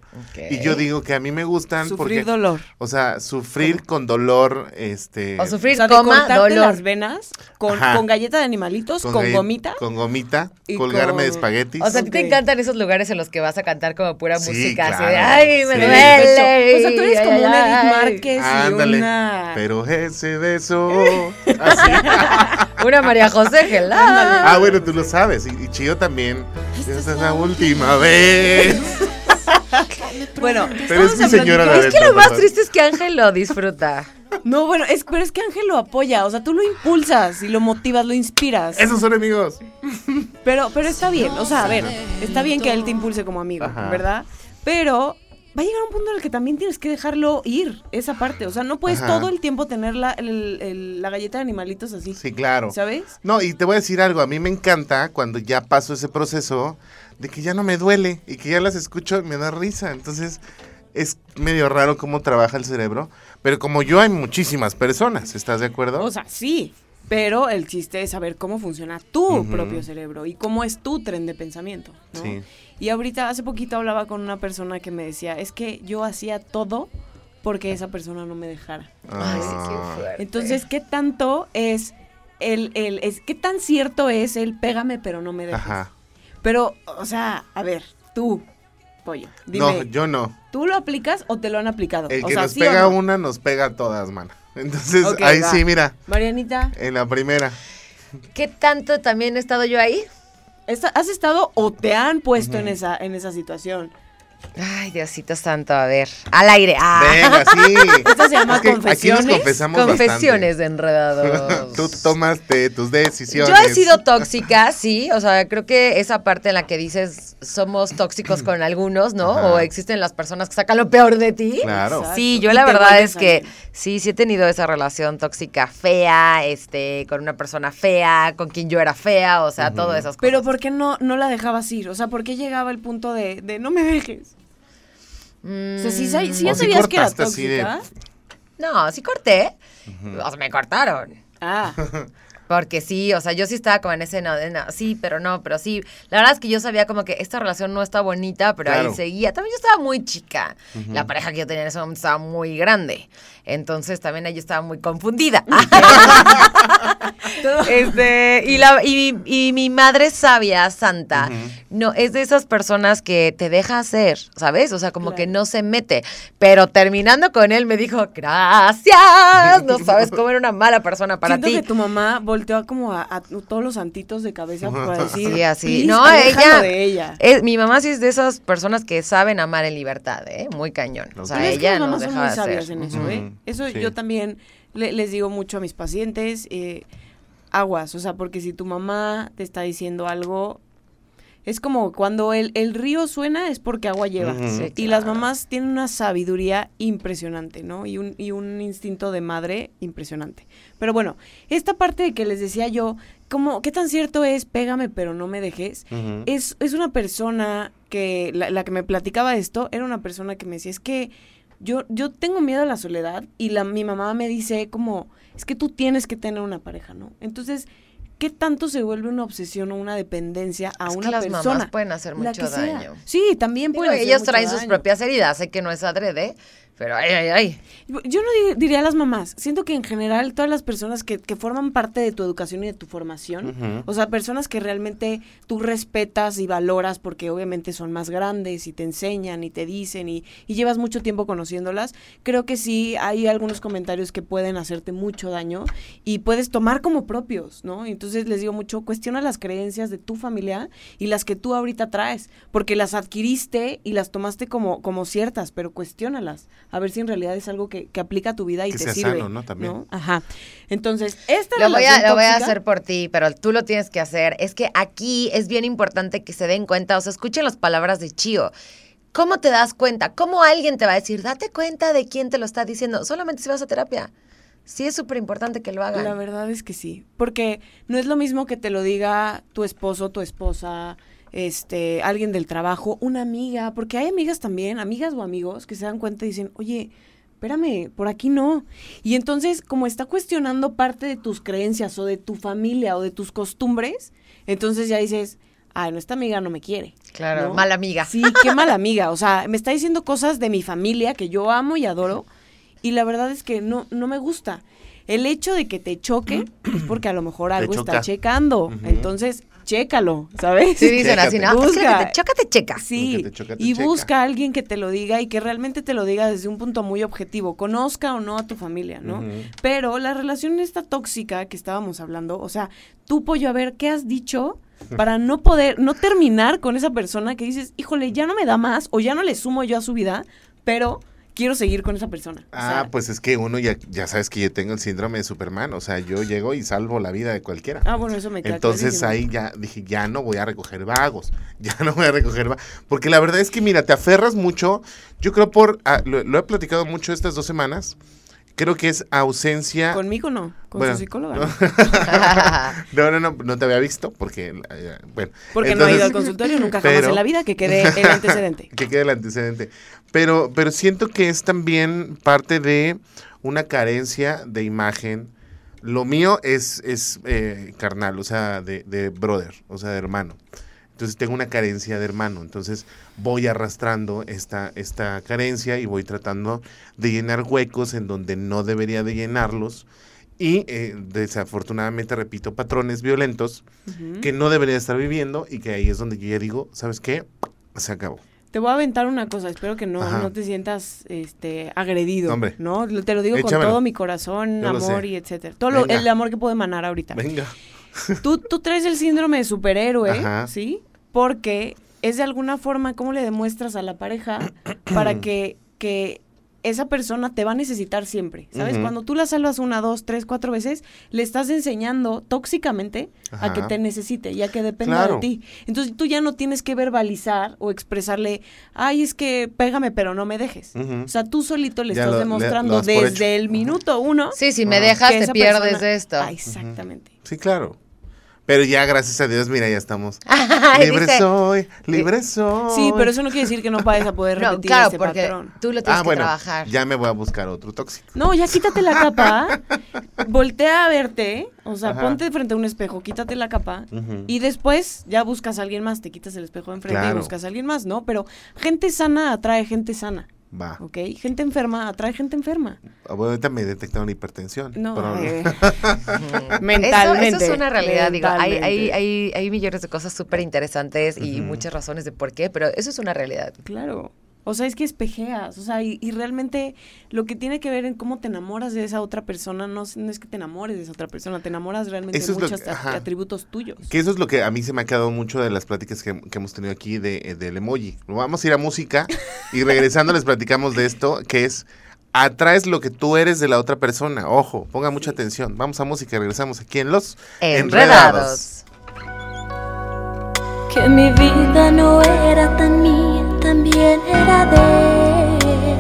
[SPEAKER 1] Y yo digo que a mí me gustan
[SPEAKER 4] Sufrir
[SPEAKER 1] porque,
[SPEAKER 4] dolor.
[SPEAKER 1] o sea, sufrir con dolor, este,
[SPEAKER 2] O sufrir
[SPEAKER 4] O sea,
[SPEAKER 2] coma, dolor.
[SPEAKER 4] las venas con, con galleta de animalitos, con,
[SPEAKER 1] galle-
[SPEAKER 4] gomita.
[SPEAKER 1] con gomita,
[SPEAKER 4] y
[SPEAKER 1] colgarme
[SPEAKER 4] con-
[SPEAKER 1] de espaguetis.
[SPEAKER 2] O sea, a ti te encantan esos lugares en los que vas a cantar como pura
[SPEAKER 1] Sí,
[SPEAKER 2] música. Así de,
[SPEAKER 1] claro.
[SPEAKER 2] ay, me
[SPEAKER 1] Sí.
[SPEAKER 2] duele.
[SPEAKER 4] O sea, tú eres
[SPEAKER 2] ay,
[SPEAKER 4] como
[SPEAKER 2] ay,
[SPEAKER 4] una Edith
[SPEAKER 2] ay".
[SPEAKER 4] Márquez
[SPEAKER 1] Ándale.
[SPEAKER 4] y una...
[SPEAKER 1] Pero ese beso. así.
[SPEAKER 2] Una María José Gelada.
[SPEAKER 1] Ah, bueno, tú lo sabes. Y, y Chío también. Esta es la última vez.
[SPEAKER 4] Bueno,
[SPEAKER 1] Pero es mi señora la
[SPEAKER 2] Es que lo más triste es que Ángel lo disfruta.
[SPEAKER 4] No, bueno, es, pero es que Ángel lo apoya, o sea, tú lo impulsas y lo motivas, lo inspiras.
[SPEAKER 1] Esos son amigos.
[SPEAKER 4] Pero, pero está bien, o sea, a ver, está bien que él te impulse como amigo,
[SPEAKER 1] Ajá.
[SPEAKER 4] ¿verdad? Pero va a llegar un punto en el que también tienes que dejarlo ir, esa parte. O sea, no puedes
[SPEAKER 1] Ajá.
[SPEAKER 4] todo el tiempo tener la, el- el- la galleta de animalitos así.
[SPEAKER 1] Sí, claro.
[SPEAKER 4] ¿Sabes?
[SPEAKER 1] No, y te voy a decir algo. A mí me encanta cuando ya paso ese proceso de que ya no me duele y que ya las escucho y me da risa. Entonces, es medio raro cómo trabaja el cerebro. Pero como yo, hay muchísimas personas. ¿Estás de acuerdo?
[SPEAKER 4] O sea, sí. Pero el chiste es saber cómo funciona tu propio cerebro y cómo es tu tren de pensamiento. ¿no?
[SPEAKER 1] Sí.
[SPEAKER 4] Y ahorita, hace poquito hablaba con una persona que me decía, es que yo hacía todo porque esa persona no me dejara.
[SPEAKER 2] Ay,
[SPEAKER 1] Ah.
[SPEAKER 2] qué fuerte.
[SPEAKER 4] Entonces, ¿qué tanto es el, el, es, qué tan cierto es el pégame pero no me dejes?
[SPEAKER 1] Ajá.
[SPEAKER 4] Pero, o sea, a ver, tú, pollo, dime,
[SPEAKER 1] No, yo no.
[SPEAKER 4] ¿tú lo aplicas o te lo han aplicado?
[SPEAKER 1] El
[SPEAKER 4] o
[SPEAKER 1] que
[SPEAKER 4] sea,
[SPEAKER 1] nos
[SPEAKER 4] ¿sí o
[SPEAKER 1] pega
[SPEAKER 4] no?
[SPEAKER 1] una, nos pega a todas, mano. Entonces, ahí
[SPEAKER 4] va.
[SPEAKER 1] sí, mira,
[SPEAKER 4] Marianita,
[SPEAKER 1] en la primera.
[SPEAKER 2] ¿Qué tanto también he estado yo ahí?
[SPEAKER 4] ¿esta- ¿has estado o te han puesto en esa en esa situación?
[SPEAKER 2] Ay, Diosito santo, a ver. Al aire. Ah.
[SPEAKER 1] Venga, sí.
[SPEAKER 4] Esta se llama
[SPEAKER 1] Es que Aquí
[SPEAKER 4] confesiones.
[SPEAKER 1] nos confesamos
[SPEAKER 2] Confesiones de enredados.
[SPEAKER 1] Tú tomaste tus decisiones.
[SPEAKER 2] Yo he sido tóxica, sí. O sea, creo que esa parte en la que dices somos tóxicos con algunos, ¿no?
[SPEAKER 1] Ajá.
[SPEAKER 2] O existen las personas que sacan lo peor de ti.
[SPEAKER 1] Claro.
[SPEAKER 4] Exacto.
[SPEAKER 2] Sí, yo la verdad es que sí, sí he tenido esa relación tóxica fea, este, con una persona fea, con quien yo era fea, o sea,
[SPEAKER 1] Ujú.
[SPEAKER 2] todas esas cosas.
[SPEAKER 4] Pero ¿por qué no, no la dejabas ir? O sea, ¿por qué llegaba el punto de, de no me dejes? O sea, si, ya
[SPEAKER 1] O si
[SPEAKER 4] sabías que era
[SPEAKER 1] cortaste así de-.
[SPEAKER 2] No, sí corté. O sea, me cortaron.
[SPEAKER 4] Ah,
[SPEAKER 2] Porque sí, o sea, yo sí estaba como en ese no, de no, sí, pero no, pero sí. La verdad es que yo sabía como que esta relación no está bonita, pero
[SPEAKER 1] Claro.
[SPEAKER 2] ahí seguía. También yo estaba muy chica. La pareja que yo tenía en ese momento estaba muy grande. Entonces también ahí yo estaba muy confundida. este, y, la, y, y mi madre sabia, santa, no, es de esas personas que te deja hacer, ¿sabes? O sea, como
[SPEAKER 4] Claro.
[SPEAKER 2] que no se mete. Pero terminando con él me dijo, gracias. No sabes cómo era una mala persona para
[SPEAKER 4] Siento
[SPEAKER 2] ti.
[SPEAKER 4] que tu mamá volteó a como a, a todos los santitos de cabeza para decir.
[SPEAKER 2] Sí, así.
[SPEAKER 4] "Please,
[SPEAKER 2] No, ella,
[SPEAKER 4] de ella.
[SPEAKER 2] es- mi mamá sí es de esas personas que saben amar en libertad, ¿eh? Muy cañón. O sea,
[SPEAKER 4] Pero es que
[SPEAKER 2] ella nos
[SPEAKER 4] sabias
[SPEAKER 2] hacer.
[SPEAKER 4] en eso, ¿eh? Eso
[SPEAKER 1] sí.
[SPEAKER 4] yo también le- les digo mucho a mis pacientes, eh, aguas, o sea, porque si tu mamá te está diciendo algo, es como cuando el, el río suena es porque agua lleva.
[SPEAKER 2] Sí,
[SPEAKER 4] Y las mamás tienen una sabiduría impresionante, ¿no? Y un, y un instinto de madre impresionante. Pero bueno, esta parte de que les decía yo, como, ¿qué tan cierto es? Pégame, pero no me dejes. Es, es una persona que, la, la que me platicaba esto, era una persona que me decía, es que yo, yo tengo miedo a la soledad y la, mi mamá me dice como, es que tú tienes que tener una pareja, ¿no? Entonces, ¿qué tanto se vuelve una obsesión o una dependencia a
[SPEAKER 2] Es que
[SPEAKER 4] una
[SPEAKER 2] las
[SPEAKER 4] persona?
[SPEAKER 2] mamás pueden hacer mucho
[SPEAKER 4] que
[SPEAKER 2] daño.
[SPEAKER 4] Sí, también
[SPEAKER 2] Digo,
[SPEAKER 4] pueden hacer
[SPEAKER 2] ellos
[SPEAKER 4] mucho
[SPEAKER 2] traen sus propias heridas, sé que no es adrede, pero ay, ay, ay.
[SPEAKER 4] Yo no di- diría a las mamás, siento que en general todas las personas que, que forman parte de tu educación y de tu formación, o sea, personas que realmente tú respetas y valoras porque obviamente son más grandes y te enseñan y te dicen y, y llevas mucho tiempo conociéndolas, creo que sí hay algunos comentarios que pueden hacerte mucho daño y puedes tomar como propios, ¿no? Entonces les digo mucho, cuestiona las creencias de tu familia y las que tú ahorita traes, porque las adquiriste y las tomaste como, como ciertas, pero cuestiónalas, a ver si en realidad es algo que, que aplica a tu vida y
[SPEAKER 1] Que
[SPEAKER 4] te
[SPEAKER 1] sea
[SPEAKER 4] sirve.
[SPEAKER 1] sano, ¿no? También.
[SPEAKER 4] Ajá. Entonces, esta
[SPEAKER 2] Lo voy, a, lo voy a hacer por ti, pero tú lo tienes que hacer. Es que aquí es bien importante que se den cuenta, o sea, escuchen las palabras de Chío. ¿Cómo te das cuenta? ¿Cómo alguien te va a decir, date cuenta de quién te lo está diciendo? Solamente si vas a terapia. Sí es súper importante que lo hagan.
[SPEAKER 4] La verdad es que sí, porque no es lo mismo que te lo diga tu esposo, tu esposa, este, alguien del trabajo, una amiga, porque hay amigas también, amigas o amigos que se dan cuenta y dicen, oye, espérame, por aquí no. Y entonces, como está cuestionando parte de tus creencias o de tu familia o de tus costumbres, entonces ya dices, ay, no, esta amiga no me quiere.
[SPEAKER 2] Claro,
[SPEAKER 4] ¿no?
[SPEAKER 2] mala amiga.
[SPEAKER 4] Sí, qué mala amiga. O sea, me está diciendo cosas de mi familia que yo amo y adoro. Y la verdad es que no, no me gusta. El hecho de que te choque es porque a lo mejor algo está checando. Entonces, chécalo, ¿sabes?
[SPEAKER 2] Sí, dicen así,
[SPEAKER 1] Chécate.
[SPEAKER 2] no,
[SPEAKER 4] Busca.
[SPEAKER 2] te choca, te checa.
[SPEAKER 4] Sí,
[SPEAKER 1] te choca, te
[SPEAKER 4] y
[SPEAKER 1] checa.
[SPEAKER 4] busca a alguien que te lo diga y que realmente te lo diga desde un punto muy objetivo, conozca o no a tu familia, ¿no? Pero la relación esta tóxica que estábamos hablando, o sea, tú, Pollo, a ver, ¿qué has dicho para no poder, no terminar con esa persona que dices, híjole, ya no me da más o ya no le sumo yo a su vida, pero quiero seguir con esa persona? O
[SPEAKER 1] Ah,
[SPEAKER 4] sea,
[SPEAKER 1] pues es que uno ya, ya sabes que yo tengo el síndrome de Superman, o sea, yo llego y salvo la vida de cualquiera.
[SPEAKER 4] Ah, bueno, eso me queda
[SPEAKER 1] Entonces
[SPEAKER 4] clarísimo.
[SPEAKER 1] ahí ya dije, ya no voy a recoger vagos, ya no voy a recoger vagos. Porque la verdad es que, mira, te aferras mucho, yo creo por, ah, lo, lo he platicado mucho estas dos semanas, creo que es ausencia...
[SPEAKER 4] Conmigo no, con
[SPEAKER 1] Bueno,
[SPEAKER 4] su psicóloga.
[SPEAKER 1] no.
[SPEAKER 4] ¿no?
[SPEAKER 1] No, no, te había visto porque, eh, bueno.
[SPEAKER 4] Porque no ha ido al consultorio nunca jamás en la vida que quede el antecedente.
[SPEAKER 1] que quede el antecedente. Pero, pero siento que es también parte de una carencia de imagen. Lo mío es, es eh, carnal, o sea, de, de brother, o sea, de hermano. Entonces tengo una carencia de hermano. Entonces voy arrastrando esta, esta carencia y voy tratando de llenar huecos en donde no debería de llenarlos. Y eh, desafortunadamente repito patrones violentos que no debería estar viviendo y que ahí es donde yo ya digo, ¿sabes qué? Se acabó.
[SPEAKER 4] Te voy a aventar una cosa, espero que no, no te sientas este agredido,
[SPEAKER 1] Hombre.
[SPEAKER 4] ¿no? Te lo digo con todo mi corazón,
[SPEAKER 1] Yo
[SPEAKER 4] amor y etcétera. Todo lo- el amor que puedo emanar ahorita.
[SPEAKER 1] Venga.
[SPEAKER 4] Tú, tú traes el síndrome de superhéroe,
[SPEAKER 1] Ajá.
[SPEAKER 4] ¿sí? Porque es de alguna forma cómo le demuestras a la pareja para que, que esa persona te va a necesitar siempre, ¿sabes? Cuando tú la salvas una, dos, tres, cuatro veces, le estás enseñando tóxicamente a que te necesite y a que dependa
[SPEAKER 1] Claro.
[SPEAKER 4] de ti. Entonces tú ya no tienes que verbalizar o expresarle, ay, es que pégame pero no me dejes. O sea, tú solito le
[SPEAKER 1] Ya
[SPEAKER 4] estás
[SPEAKER 1] lo-
[SPEAKER 4] demostrando desde el minuto uno
[SPEAKER 2] Sí, si me
[SPEAKER 1] Ajá.
[SPEAKER 2] dejas, te pierdes
[SPEAKER 4] persona-
[SPEAKER 2] de esto.
[SPEAKER 4] Ah, exactamente.
[SPEAKER 1] Sí, claro. Pero ya, gracias a Dios, mira, ya estamos. Libre
[SPEAKER 2] dice-
[SPEAKER 1] soy, libre soy.
[SPEAKER 4] Sí, pero eso no quiere decir que no vayas a poder
[SPEAKER 2] No,
[SPEAKER 4] repetir
[SPEAKER 2] claro,
[SPEAKER 4] este
[SPEAKER 2] porque
[SPEAKER 4] patrón.
[SPEAKER 2] tú lo tienes
[SPEAKER 1] Ah,
[SPEAKER 2] que
[SPEAKER 1] bueno,
[SPEAKER 2] trabajar.
[SPEAKER 1] ya me voy a buscar otro tóxico.
[SPEAKER 4] No, ya quítate la capa, voltea a verte, o sea,
[SPEAKER 1] Ajá.
[SPEAKER 4] ponte frente a un espejo, quítate la capa y después ya buscas a alguien más, te quitas el espejo de enfrente
[SPEAKER 1] Claro.
[SPEAKER 4] y buscas a alguien más, ¿no? Pero gente sana atrae gente sana,
[SPEAKER 1] Va.
[SPEAKER 4] ¿ok? Gente enferma atrae gente enferma.
[SPEAKER 1] Ah, Bueno, ahorita me detectaron hipertensión.
[SPEAKER 4] No,
[SPEAKER 1] pero-
[SPEAKER 4] eh,
[SPEAKER 2] Eso,
[SPEAKER 4] mentalmente.
[SPEAKER 2] eso es una realidad, digo, hay, hay, hay, hay millones de cosas súper interesantes y muchas razones de por qué, pero eso es una realidad.
[SPEAKER 4] Claro. O sea, es que espejeas, o sea, y, y realmente lo que tiene que ver en cómo te enamoras de esa otra persona, no, es- no es que te enamores de esa otra persona, te enamoras realmente
[SPEAKER 1] Eso
[SPEAKER 4] de muchos
[SPEAKER 1] que-
[SPEAKER 4] atributos tuyos.
[SPEAKER 1] Que eso es lo que a mí se me ha quedado mucho de las pláticas que, que hemos tenido aquí de, eh, del emoji. Vamos a ir a música y regresando les platicamos de esto, que es atraes lo que tú eres de la otra persona. Ojo, ponga mucha atención. Vamos a música y regresamos aquí en Los
[SPEAKER 2] Enredados.
[SPEAKER 5] Que mi vida no era tan mía, también era de él.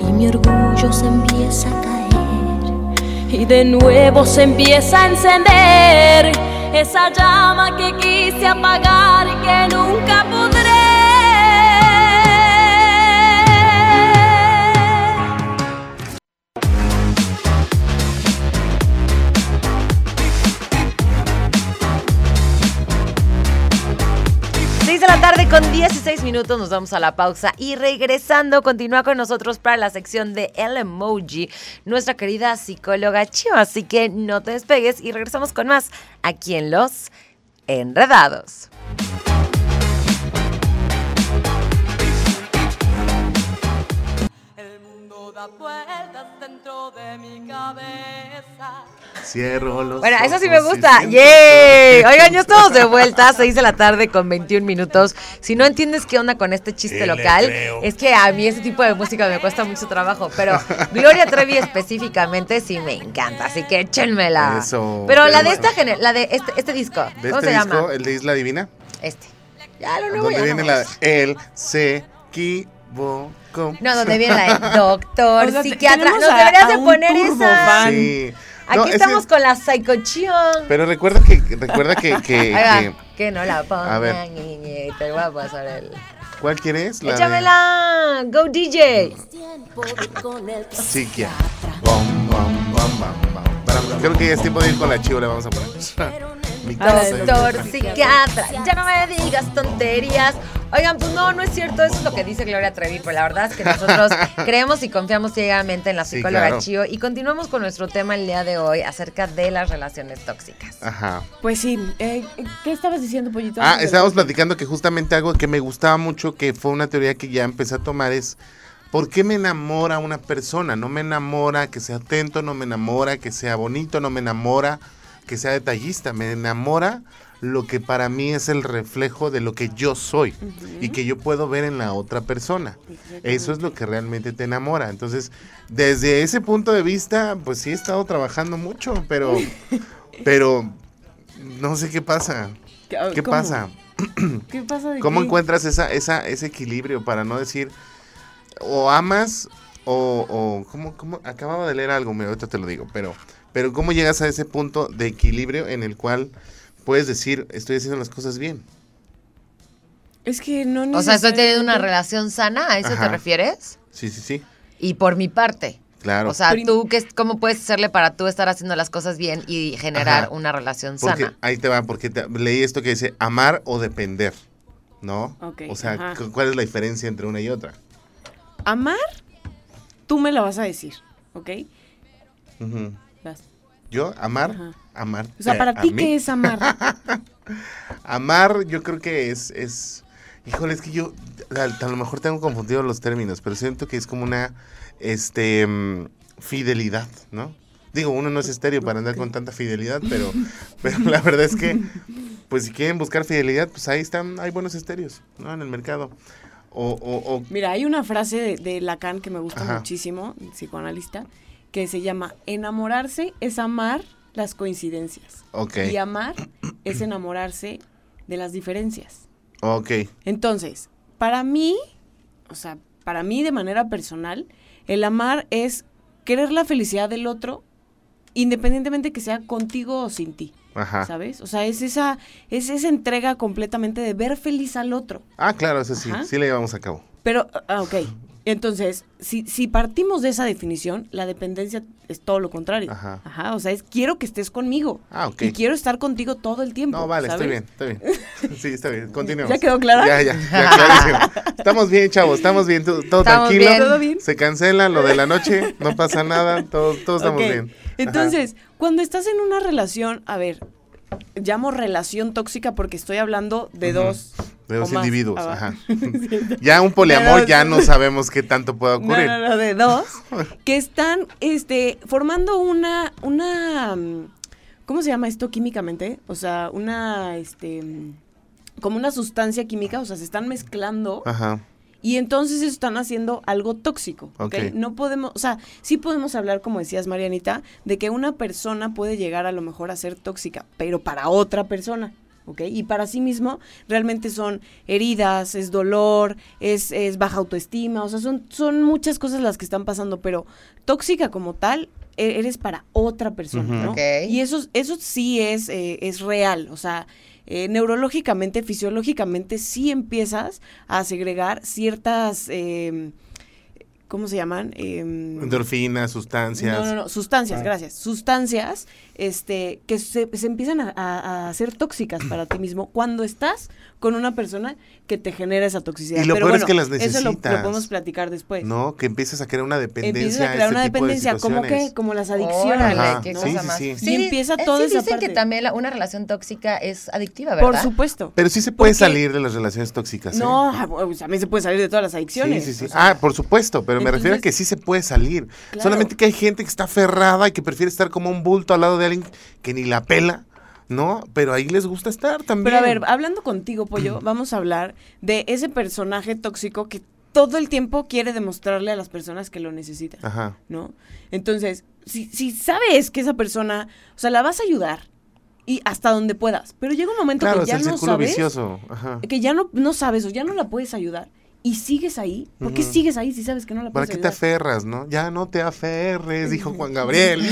[SPEAKER 5] Y mi orgullo se empieza a caer. Y de nuevo se empieza a encender esa llama que quise apagar y que nunca podré.
[SPEAKER 2] Nos vamos a la pausa y regresando continúa con nosotros para la sección de El Emoji, nuestra querida psicóloga Chio. Así que no te despegues y regresamos con más aquí en Los Enredados.
[SPEAKER 5] Da vueltas dentro de mi cabeza.
[SPEAKER 1] Cierro los
[SPEAKER 2] Bueno, eso sí me gusta. ¡Yay! Oigan, ya estamos de vuelta, 6 de la tarde con 21 minutos. Si no entiendes qué onda con este chiste
[SPEAKER 1] ¿Qué le
[SPEAKER 2] local, es que a mí ese tipo de música me cuesta mucho trabajo. Pero Gloria Trevi específicamente sí me encanta, así que échenmela.
[SPEAKER 1] Eso,
[SPEAKER 2] Pero la de esta la de este, este disco,
[SPEAKER 1] De
[SPEAKER 2] ¿cómo
[SPEAKER 1] este
[SPEAKER 2] se
[SPEAKER 1] disco,
[SPEAKER 2] llama?
[SPEAKER 1] el de Isla Divina,
[SPEAKER 2] Este. Ya lo nuevo
[SPEAKER 1] donde
[SPEAKER 2] ya
[SPEAKER 1] viene
[SPEAKER 2] no.
[SPEAKER 1] la él se
[SPEAKER 2] No, donde viene la de doctor,
[SPEAKER 4] O sea, te-
[SPEAKER 2] psiquiatra. Nos
[SPEAKER 4] a-
[SPEAKER 2] deberías
[SPEAKER 4] a
[SPEAKER 2] de poner esa.
[SPEAKER 4] fan.
[SPEAKER 1] Sí.
[SPEAKER 2] Aquí
[SPEAKER 1] No, es
[SPEAKER 2] estamos
[SPEAKER 1] que-
[SPEAKER 2] con la psicochión.
[SPEAKER 1] Pero recuerda que recuerda que, que,
[SPEAKER 2] no la pongan,
[SPEAKER 1] A ver.
[SPEAKER 2] niñe, te voy a pasar el...
[SPEAKER 1] ¿cuál quieres? La de-
[SPEAKER 2] ¡Échamela! ¡Go DJ!
[SPEAKER 5] Tiempo de con el
[SPEAKER 1] Psiquiatra. Bom, bom, bom, bom, bom. Para- Creo que ya es tiempo de ir con la chivo, le vamos a poner. Casa.
[SPEAKER 2] Doctor, psiquiatra, ya no me digas tonterías. Oigan, pues no, no es cierto, eso es lo que dice Gloria Trevi, pero la verdad es que nosotros creemos y confiamos ciegamente en la
[SPEAKER 1] Sí,
[SPEAKER 2] psicóloga
[SPEAKER 1] claro.
[SPEAKER 2] Chio y continuamos con nuestro tema el día de hoy acerca de las relaciones tóxicas.
[SPEAKER 1] Ajá.
[SPEAKER 4] Pues sí, eh, ¿qué estabas diciendo, Pollito?
[SPEAKER 1] Ah, estábamos platicando que justamente algo que me gustaba mucho, que fue una teoría que ya empecé a tomar, es ¿por qué me enamora una persona? No me enamora que sea atento, no me enamora que sea bonito, no me enamora que sea detallista, me enamora lo que para mí es el reflejo de lo que yo soy y que yo puedo ver en la otra persona. Eso es lo que realmente te enamora. Entonces, desde ese punto de vista, pues sí he estado trabajando mucho, pero, pero no sé qué pasa. ¿Qué pasa?
[SPEAKER 4] ¿Qué pasa de
[SPEAKER 1] ¿Cómo
[SPEAKER 4] qué?
[SPEAKER 1] encuentras esa, esa, ese equilibrio para no decir o amas o, o ¿cómo, cómo? acababa de leer algo, mira, ahorita te lo digo, pero, pero cómo llegas a ese punto de equilibrio en el cual puedes decir estoy haciendo las cosas bien?
[SPEAKER 4] Es que no
[SPEAKER 2] O sea, estoy teniendo una relación sana, ¿a eso te refieres?
[SPEAKER 1] Sí, sí, sí,
[SPEAKER 2] Y por mi parte.
[SPEAKER 1] claro.
[SPEAKER 2] O sea,
[SPEAKER 4] Pero-
[SPEAKER 2] tú, qué, ¿cómo puedes hacerle para tú estar haciendo las cosas bien y generar
[SPEAKER 1] Ajá.
[SPEAKER 2] una relación
[SPEAKER 1] porque
[SPEAKER 2] sana?
[SPEAKER 1] ahí te va, porque te- leí esto que dice amar o depender, ¿no?
[SPEAKER 4] Ok,
[SPEAKER 1] o sea,
[SPEAKER 4] ajá.
[SPEAKER 1] ¿cuál es la diferencia entre una y otra?
[SPEAKER 4] Amar, tú me la vas a decir, ¿ok?
[SPEAKER 1] Yo, amar,
[SPEAKER 4] Ajá.
[SPEAKER 1] amar.
[SPEAKER 4] O sea,
[SPEAKER 1] eh,
[SPEAKER 4] para
[SPEAKER 1] a
[SPEAKER 4] ti,
[SPEAKER 1] mí.
[SPEAKER 4] ¿qué es amar?
[SPEAKER 1] Amar, yo creo que es, es. Híjole, es que yo a, a lo mejor tengo confundido los términos, pero siento que es como una este mm, fidelidad, ¿no? Digo, uno no es estéreo para andar con tanta fidelidad, pero, pero la verdad es que, pues si quieren buscar fidelidad, pues ahí están, hay buenos estéreos, ¿no? En el mercado. O, o, o-
[SPEAKER 4] Mira, hay una frase de, de Lacan que me gusta
[SPEAKER 1] Ajá.
[SPEAKER 4] muchísimo, psicoanalista, que se llama enamorarse es amar las coincidencias. Y amar es enamorarse de las diferencias.
[SPEAKER 1] ok,
[SPEAKER 4] Entonces, para mí, o sea, para mí de manera personal, el amar es querer la felicidad del otro, independientemente que sea contigo o sin ti.
[SPEAKER 1] Ajá.
[SPEAKER 4] ¿sabes? O sea, es esa, es esa entrega completamente de ver feliz al otro.
[SPEAKER 1] Ah, claro, eso sí,
[SPEAKER 4] Ajá.
[SPEAKER 1] sí le llevamos a cabo.
[SPEAKER 4] Pero, ah, ok. Entonces, si, si partimos de esa definición, la dependencia es todo lo contrario.
[SPEAKER 1] Ajá.
[SPEAKER 4] o sea, es quiero que estés conmigo.
[SPEAKER 1] Ah, ok.
[SPEAKER 4] Y quiero estar contigo todo el tiempo.
[SPEAKER 1] No, vale,
[SPEAKER 4] ¿sabes?
[SPEAKER 1] estoy bien, estoy bien. Sí, está bien, continuemos.
[SPEAKER 4] ¿Ya quedó clara?
[SPEAKER 1] Ya, ya, ya, clarísimo. Estamos bien, chavos, estamos bien, todo,
[SPEAKER 2] Estamos
[SPEAKER 1] tranquilo.
[SPEAKER 2] bien.
[SPEAKER 4] ¿Todo bien?
[SPEAKER 1] Se cancela lo de la noche, no pasa nada, todos, todos estamos bien. Ajá.
[SPEAKER 4] Entonces, cuando estás en una relación, a ver, llamo relación tóxica porque estoy hablando de dos.
[SPEAKER 1] De dos individuos,
[SPEAKER 4] Ah,
[SPEAKER 1] ajá. Ya un poliamor
[SPEAKER 4] dos.
[SPEAKER 1] ya no sabemos qué tanto puede ocurrir.
[SPEAKER 4] no, no, de dos que están este formando una una ¿cómo se llama esto químicamente? O sea, una este como una sustancia química, o sea, se están mezclando
[SPEAKER 1] Ajá.
[SPEAKER 4] Y entonces están haciendo algo tóxico, ¿ok?
[SPEAKER 1] Ok.
[SPEAKER 4] No podemos, o sea, sí podemos hablar, como decías Marianita, de que una persona puede llegar a lo mejor a ser tóxica, pero para otra persona, ¿ok? Y para sí mismo realmente son heridas, es dolor, es, es baja autoestima, o sea, son, son muchas cosas las que están pasando, pero tóxica como tal, e- eres para otra persona. ¿no?
[SPEAKER 2] Ok.
[SPEAKER 4] Y eso, eso sí es, eh, es real, o sea, eh, neurológicamente, fisiológicamente, sí empiezas a segregar ciertas, eh, ¿cómo se llaman? Em,
[SPEAKER 1] Endorfinas, sustancias.
[SPEAKER 4] no, no, no, sustancias, gracias. Sustancias este, que se, se empiezan a, a- a ser tóxicas para ti mismo cuando estás con una persona que te genera esa toxicidad.
[SPEAKER 1] Y lo
[SPEAKER 4] Pero
[SPEAKER 1] peor es que las
[SPEAKER 4] Eso lo, lo
[SPEAKER 1] necesitas.
[SPEAKER 4] podemos platicar después.
[SPEAKER 1] No, que empieces a crear una dependencia.
[SPEAKER 4] Empiezas a
[SPEAKER 1] a
[SPEAKER 4] crear
[SPEAKER 1] este
[SPEAKER 4] una
[SPEAKER 1] tipo de
[SPEAKER 4] dependencia, como que, como las adicciones.
[SPEAKER 2] Órale,
[SPEAKER 1] sí, sí, sí.
[SPEAKER 4] Y empieza
[SPEAKER 2] eh,
[SPEAKER 4] toda
[SPEAKER 2] sí
[SPEAKER 4] esa
[SPEAKER 2] dicen que también la- una relación tóxica es adictiva, ¿verdad?
[SPEAKER 4] Por supuesto.
[SPEAKER 1] Pero sí se puede
[SPEAKER 4] Porque-
[SPEAKER 1] salir de las relaciones tóxicas. ¿eh?
[SPEAKER 4] No, bueno, también se puede salir de todas las
[SPEAKER 1] Sí,
[SPEAKER 4] adicciones.
[SPEAKER 1] sí, sí.
[SPEAKER 4] o sea,
[SPEAKER 1] ah, por supuesto, pero me refiero a que sí se puede salir.
[SPEAKER 4] Claro.
[SPEAKER 1] Solamente que hay gente que está aferrada y que prefiere estar como un bulto al lado de alguien que ni la pela, ¿no? Pero ahí les gusta estar también.
[SPEAKER 4] Pero a ver, hablando contigo, Pollo, vamos a hablar de ese personaje tóxico que todo el tiempo quiere demostrarle a las personas que lo necesitan,
[SPEAKER 1] Ajá.
[SPEAKER 4] ¿no? Entonces, si, si sabes que esa persona, o sea, la vas a ayudar y hasta donde puedas, pero llega un momento
[SPEAKER 1] Claro,
[SPEAKER 4] que
[SPEAKER 1] es
[SPEAKER 4] ya
[SPEAKER 1] el
[SPEAKER 4] no sabes,
[SPEAKER 1] vicioso. Ajá.
[SPEAKER 4] que ya no, no sabes o ya no la puedes ayudar y sigues ahí. ¿Por qué sigues ahí si sabes que no la
[SPEAKER 1] ¿Para
[SPEAKER 4] puedes
[SPEAKER 1] qué te aferras, no? Ya no te aferres, dijo Juan Gabriel.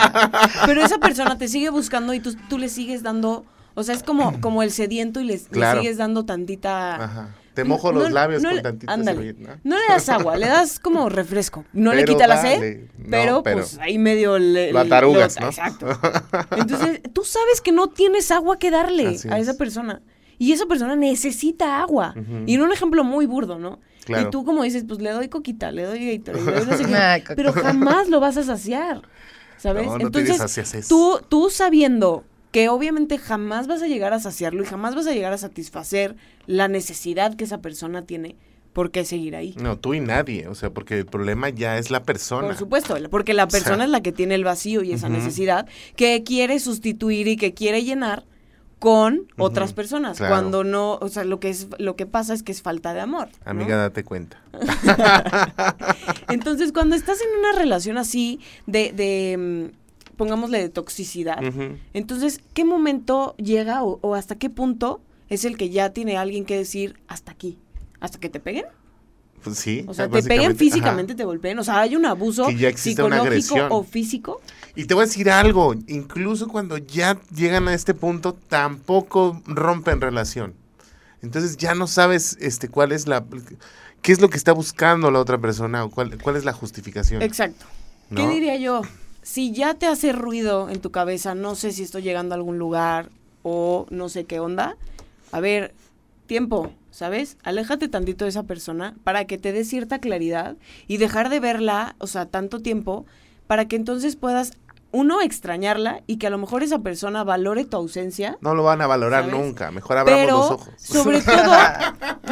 [SPEAKER 4] Pero esa persona te sigue buscando y tú, tú le sigues dando, o sea, es como, como el sediento y le, sigues dando tantita...
[SPEAKER 1] Ajá. Te mojo los labios
[SPEAKER 4] no
[SPEAKER 1] con servilleta, ¿no?
[SPEAKER 4] Le das agua, le das como refresco. No le quita la sed, pero,
[SPEAKER 1] pero
[SPEAKER 4] pues ahí medio le,
[SPEAKER 1] lo atarugas, ¿no?
[SPEAKER 4] Exacto. Entonces, tú sabes que no tienes agua que darle
[SPEAKER 1] Así
[SPEAKER 4] a esa
[SPEAKER 1] es.
[SPEAKER 4] persona. Y esa persona necesita agua. Y en un ejemplo muy burdo, ¿no?
[SPEAKER 1] Claro.
[SPEAKER 4] Y tú como dices, pues le doy coquita, le doy Gatorade, le doy no sé qué,
[SPEAKER 2] Ay, coquita.
[SPEAKER 4] pero jamás lo vas a saciar. ¿Sabes?
[SPEAKER 1] No, no te
[SPEAKER 4] Entonces, tú, tú sabiendo que obviamente jamás vas a llegar a saciarlo y jamás vas a llegar a satisfacer la necesidad que esa persona tiene, ¿por qué seguir ahí?
[SPEAKER 1] No, tú y nadie, o sea, porque el problema ya es la persona.
[SPEAKER 4] Por supuesto, porque la
[SPEAKER 1] sea,
[SPEAKER 4] persona es la que tiene el vacío y esa necesidad que quiere sustituir y que quiere llenar con otras personas.
[SPEAKER 1] claro.
[SPEAKER 4] Cuando no, o sea, lo que es lo que pasa es que es falta de amor. ¿no?
[SPEAKER 1] Amiga, date cuenta.
[SPEAKER 4] Entonces, cuando estás en una relación así de, de mm, pongámosle de toxicidad, entonces, ¿qué momento llega o, o hasta qué punto es el que ya tiene alguien que decir hasta aquí? ¿Hasta que te peguen?
[SPEAKER 1] Pues sí.
[SPEAKER 4] O sea, te
[SPEAKER 1] básicamente,
[SPEAKER 4] peguen
[SPEAKER 1] ajá.
[SPEAKER 4] físicamente, te golpeen. O sea, hay un abuso
[SPEAKER 1] Que ya existe una
[SPEAKER 4] psicológico o físico.
[SPEAKER 1] Y te voy a decir algo, incluso cuando ya llegan a este punto, tampoco rompen relación. Entonces ya no sabes este cuál es la qué es lo que está buscando la otra persona o cuál, cuál es la justificación.
[SPEAKER 4] Exacto. ¿Qué diría yo? Si ya te hace ruido en tu cabeza, no sé si estoy llegando a algún lugar o no sé qué onda. A ver, tiempo, ¿sabes? Aléjate tantito de esa persona para que te dé cierta claridad y dejar de verla, o sea, tanto tiempo, para que entonces puedas, uno, extrañarla y que a lo mejor esa persona valore tu ausencia.
[SPEAKER 1] No lo van a valorar
[SPEAKER 4] ¿Sabes?
[SPEAKER 1] nunca, mejor abramos
[SPEAKER 4] Pero
[SPEAKER 1] los ojos.
[SPEAKER 4] sobre todo,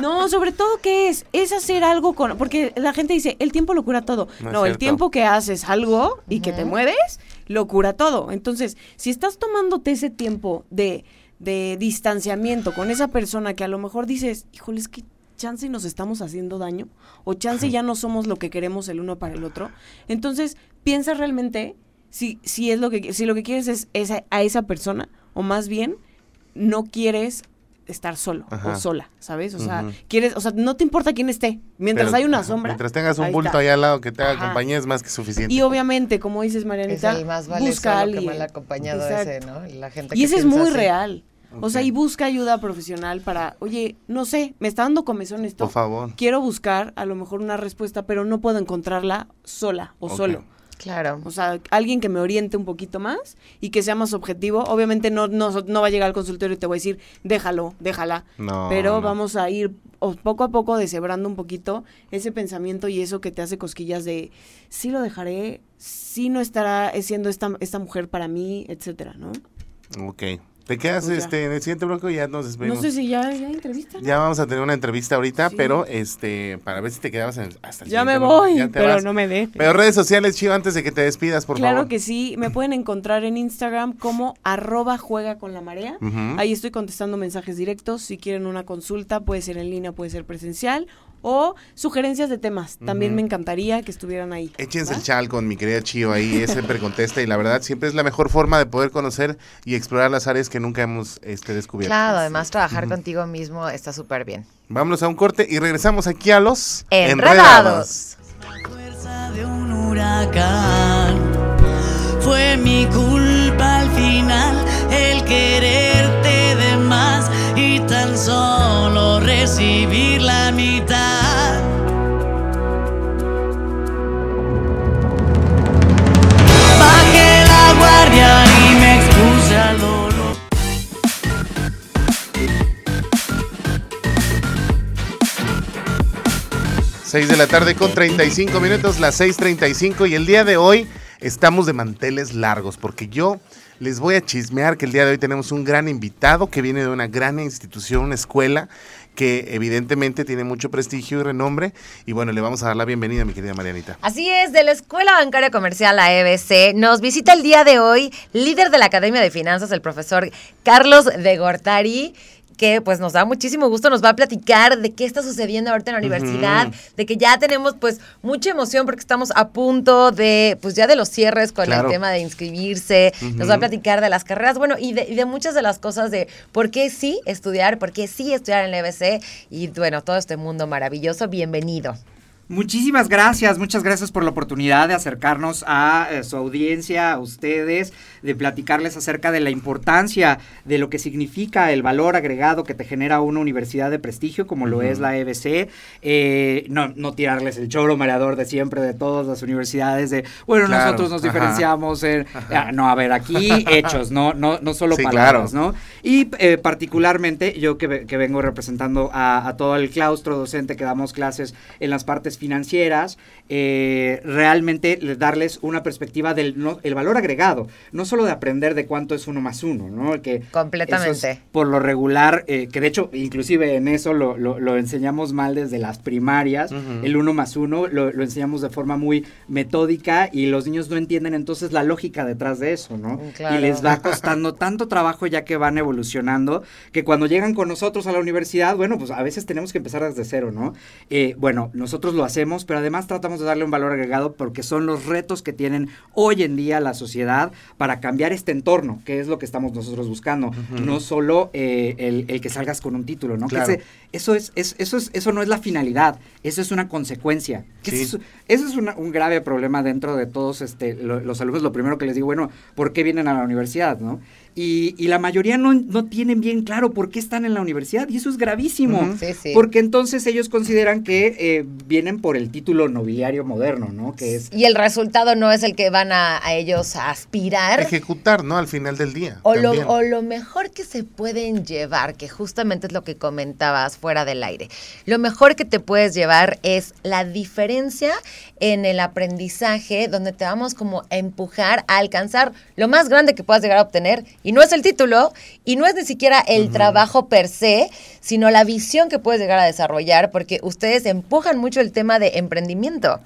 [SPEAKER 4] no, sobre todo qué es, es hacer algo con, porque la gente dice, el tiempo lo cura todo.
[SPEAKER 1] No
[SPEAKER 4] el tiempo que haces algo y que te mueves, lo cura todo. Entonces, si estás tomándote ese tiempo de, de distanciamiento con esa persona que a lo mejor dices, híjole, es que chance y nos estamos haciendo daño, o chance ya no somos lo que queremos el uno para el otro, entonces piensa realmente si, si es lo que si lo que quieres es, es a, a esa persona, o más bien no quieres estar solo
[SPEAKER 1] Ajá.
[SPEAKER 4] o sola, ¿sabes? O sea, quieres, o sea, no te importa quién esté, mientras
[SPEAKER 1] Pero,
[SPEAKER 4] hay una
[SPEAKER 1] ajá,
[SPEAKER 4] sombra.
[SPEAKER 1] Mientras tengas un
[SPEAKER 4] ahí
[SPEAKER 1] bulto
[SPEAKER 4] está.
[SPEAKER 1] ahí al lado que te haga
[SPEAKER 4] Ajá.
[SPEAKER 1] compañía es más que suficiente.
[SPEAKER 4] Y obviamente, como dices
[SPEAKER 2] Es
[SPEAKER 4] Marianita,
[SPEAKER 2] el más vale
[SPEAKER 4] busca a
[SPEAKER 2] solo que
[SPEAKER 4] alguien.
[SPEAKER 2] mal acompañado ese, ¿no? La gente
[SPEAKER 4] Y
[SPEAKER 2] que
[SPEAKER 4] ese es muy
[SPEAKER 2] así.
[SPEAKER 4] real. O sea, y busca ayuda profesional para, oye, no sé, me está dando comezón esto.
[SPEAKER 1] Por favor.
[SPEAKER 4] Quiero buscar a lo mejor una respuesta, pero no puedo encontrarla sola o solo.
[SPEAKER 2] Claro.
[SPEAKER 4] O sea, alguien que me oriente un poquito más y que sea más objetivo. Obviamente no, no, no va a llegar al consultorio y te voy a decir, déjalo, déjala.
[SPEAKER 1] No,
[SPEAKER 4] pero
[SPEAKER 1] no.
[SPEAKER 4] vamos a ir poco a poco deshebrando un poquito ese pensamiento y eso que te hace cosquillas de, sí lo dejaré, sí no estará siendo esta, esta mujer para mí, etcétera, ¿no?
[SPEAKER 1] Ok. Te quedas
[SPEAKER 4] Pues
[SPEAKER 1] este, en el siguiente bloque y ya nos despedimos.
[SPEAKER 4] No sé si ya, ya entrevista.
[SPEAKER 1] Ya vamos a tener una entrevista ahorita,
[SPEAKER 4] Sí.
[SPEAKER 1] pero este, para ver si te quedabas en- hasta el
[SPEAKER 4] Ya me voy,
[SPEAKER 1] Ya
[SPEAKER 4] pero
[SPEAKER 1] vas.
[SPEAKER 4] no me dejes.
[SPEAKER 1] Pero redes sociales, Chivo, antes de que te despidas, por
[SPEAKER 4] claro
[SPEAKER 1] favor.
[SPEAKER 4] que sí, me pueden encontrar en Instagram como arroba juega con la marea.
[SPEAKER 1] Ujú.
[SPEAKER 4] Ahí estoy contestando mensajes directos. Si quieren una consulta, puede ser en línea, puede ser presencial. O sugerencias de temas. También me encantaría que estuvieran ahí.
[SPEAKER 1] Échense
[SPEAKER 4] ¿va?
[SPEAKER 1] el chal con mi querida Chío ahí, siempre contesta y la verdad siempre es la mejor forma de poder conocer y explorar las áreas que nunca hemos este, descubierto.
[SPEAKER 2] Claro, además trabajar contigo mismo está súper bien.
[SPEAKER 1] Vámonos a un corte y regresamos aquí a los
[SPEAKER 2] Enredados.
[SPEAKER 3] fuerza de un huracán. Fue mi culpa al final el quererte de más tan solo recibir la mitad. Bajé la guardia y me expuse al dolor.
[SPEAKER 1] 6 de la tarde con 35 minutos, las 6.35 y el día de hoy estamos de manteles largos porque yo les voy a chismear que el día de hoy tenemos un gran invitado que viene de una gran institución, una escuela que evidentemente tiene mucho prestigio y renombre y bueno, le vamos a dar la bienvenida mi querida Marianita.
[SPEAKER 2] Así es, de la Escuela Bancaria Comercial, la EBC, nos visita el día de hoy líder de la Academia de Finanzas, el profesor Carlos de Gortari que pues nos da muchísimo gusto, nos va a platicar de qué está sucediendo ahorita en la universidad, de que ya tenemos pues mucha emoción porque estamos a punto de pues ya de los cierres con
[SPEAKER 1] Claro.
[SPEAKER 2] el tema de inscribirse, nos va a platicar de las carreras, bueno, y de, y de muchas de las cosas de por qué sí estudiar, por qué sí estudiar en la EBC y bueno, todo este mundo maravilloso, bienvenido.
[SPEAKER 6] Muchísimas gracias, muchas gracias por la oportunidad de acercarnos a eh, su audiencia, a ustedes, de platicarles acerca de la importancia de lo que significa el valor agregado que te genera una universidad de prestigio como lo es la EBC. Eh, no, no tirarles el choro mareador de siempre de todas las universidades de, bueno,
[SPEAKER 1] Claro,
[SPEAKER 6] nosotros nos
[SPEAKER 1] ajá.
[SPEAKER 6] diferenciamos en... Ah, no, a ver, aquí hechos, no, no, no solo
[SPEAKER 1] Sí,
[SPEAKER 6] palabras,
[SPEAKER 1] claro.
[SPEAKER 6] ¿no? Y eh, particularmente yo que vengo representando a, a todo el claustro docente que damos clases en las partes financieras, eh, realmente le- darles una perspectiva del no- el valor agregado, no solo de aprender de cuánto es uno más uno, ¿no? Que
[SPEAKER 2] Completamente.
[SPEAKER 6] eso es por lo regular, eh, que de hecho inclusive en eso lo, lo- lo enseñamos mal desde las primarias, el uno más uno lo, lo enseñamos de forma muy metódica y los niños no entienden entonces la lógica detrás de eso, ¿no?
[SPEAKER 2] Mm, claro.
[SPEAKER 6] Y les va costando tanto trabajo ya que van evolucionando, que cuando llegan con nosotros a la universidad, bueno, pues a veces tenemos que empezar desde cero, ¿no? Eh, bueno, nosotros lo hacemos, pero además tratamos de darle un valor agregado porque son los retos que tienen hoy en día la sociedad para cambiar este entorno, que es lo que estamos nosotros buscando. No solo eh, el, el que salgas con un título, ¿no? Que
[SPEAKER 1] Claro.
[SPEAKER 6] ese- eso, es, es- eso, es, eso no es la finalidad, eso es una consecuencia.
[SPEAKER 1] Sí.
[SPEAKER 6] Eso, eso es una- un grave problema dentro de todos este, lo- los alumnos. Lo primero que les digo, bueno, ¿por qué vienen a la universidad? ¿no? Y, y la mayoría no, no tienen bien claro por qué están en la universidad y eso es gravísimo.
[SPEAKER 2] Sí, sí.
[SPEAKER 6] Porque entonces ellos consideran que eh, vienen por el título nobiliario moderno, ¿no? Que es
[SPEAKER 2] Y el resultado no es el que van a, a ellos a aspirar.
[SPEAKER 1] Ejecutar, ¿no? Al final del día.
[SPEAKER 2] O lo, o lo mejor que se pueden llevar, que justamente es lo que comentabas fuera del aire, lo mejor que te puedes llevar es la diferencia en el aprendizaje, donde te vamos como a empujar a alcanzar lo más grande que puedas llegar a obtener. Y no es el título, y no es ni siquiera el trabajo per se, sino la visión que puedes llegar a desarrollar, porque ustedes empujan mucho el tema de emprendimiento.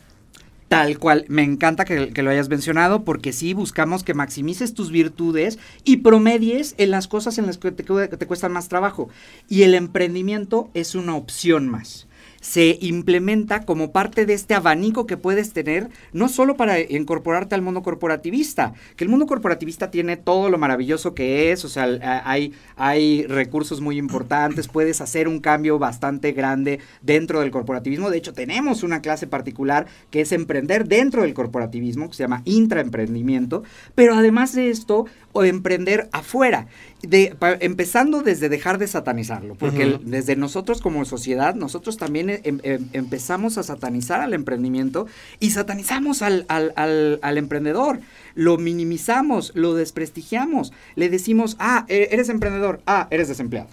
[SPEAKER 6] Tal cual, me encanta que, que lo hayas mencionado porque sí buscamos que maximices tus virtudes y promedies en las cosas en las que te, que te cuestan más trabajo. Y el emprendimiento es una opción más. Se implementa como parte de este abanico que puedes tener, no solo para incorporarte al mundo corporativista, que el mundo corporativista tiene todo lo maravilloso que es, o sea, hay, hay recursos muy importantes, puedes hacer un cambio bastante grande dentro del corporativismo. De hecho, tenemos una clase particular que es emprender dentro del corporativismo, que se llama intraemprendimiento, pero además de esto, o emprender afuera, de, pa- empezando desde dejar de satanizarlo, porque el- desde nosotros como sociedad, nosotros también em- em- empezamos a satanizar al emprendimiento y satanizamos al, al- al- al emprendedor, lo minimizamos, lo desprestigiamos, le decimos, ah, e- eres emprendedor, ah, eres desempleado.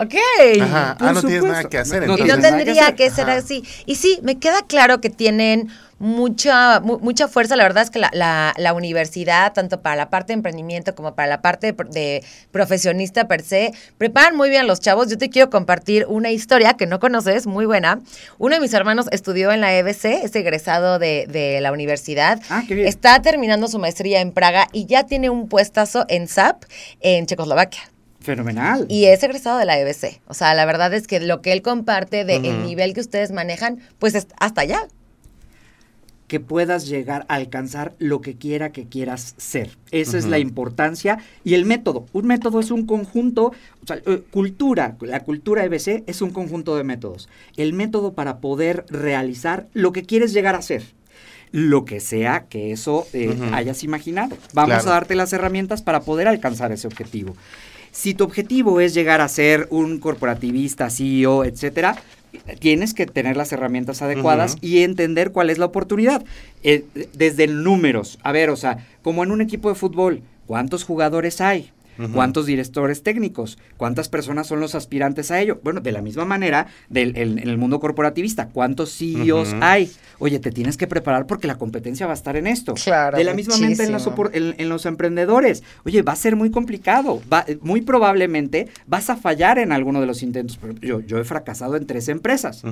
[SPEAKER 2] Ok.
[SPEAKER 1] Ajá,
[SPEAKER 6] por
[SPEAKER 1] ah, no tienes nada que hacer.
[SPEAKER 6] No
[SPEAKER 2] Y no tendría que ser
[SPEAKER 1] Ajá.
[SPEAKER 2] así. Y sí, me queda claro que tienen mucha, mu- mucha fuerza. La verdad es que la, la- la universidad, tanto para la parte de emprendimiento como para la parte de, pro- de profesionista per se, preparan muy bien a los chavos. Yo te quiero compartir una historia que no conoces, muy buena. Uno de mis hermanos estudió en la EBC, es egresado de, de la universidad.
[SPEAKER 6] Ah, qué bien.
[SPEAKER 2] Está terminando su maestría en Praga y ya tiene un puestazo en SAP en Checoslovaquia.
[SPEAKER 6] Fenomenal.
[SPEAKER 2] Y es egresado de la EBC. O sea, la verdad es que lo que él comparte de el
[SPEAKER 1] Ujú.
[SPEAKER 2] nivel que ustedes manejan, pues es hasta allá.
[SPEAKER 6] que puedas llegar a alcanzar lo que quiera que quieras ser. Esa es la importancia y el método. Un método es un conjunto, o sea, eh, cultura, la cultura EBC es un conjunto de métodos. El método para poder realizar lo que quieres llegar a ser. Lo que sea que eso eh, hayas imaginado. Vamos
[SPEAKER 1] Claro.
[SPEAKER 6] a darte las herramientas para poder alcanzar ese objetivo. Si tu objetivo es llegar a ser un corporativista, CEO, etcétera, tienes que tener las herramientas adecuadas y entender cuál es la oportunidad. Eh, desde números, a ver, o sea, como en un equipo de fútbol, ¿cuántos jugadores hay? ¿Cuántos directores técnicos? ¿Cuántas personas son los aspirantes a ello? Bueno, de la misma manera, del, el- en el mundo corporativista, ¿cuántos CEOs hay? Oye, te tienes que preparar porque la competencia va a estar en esto.
[SPEAKER 2] Claro,
[SPEAKER 6] De la misma manera en en, en los emprendedores. Oye, va a ser muy complicado. Va- muy probablemente vas a fallar en alguno de los intentos. Yo, yo he fracasado en tres empresas.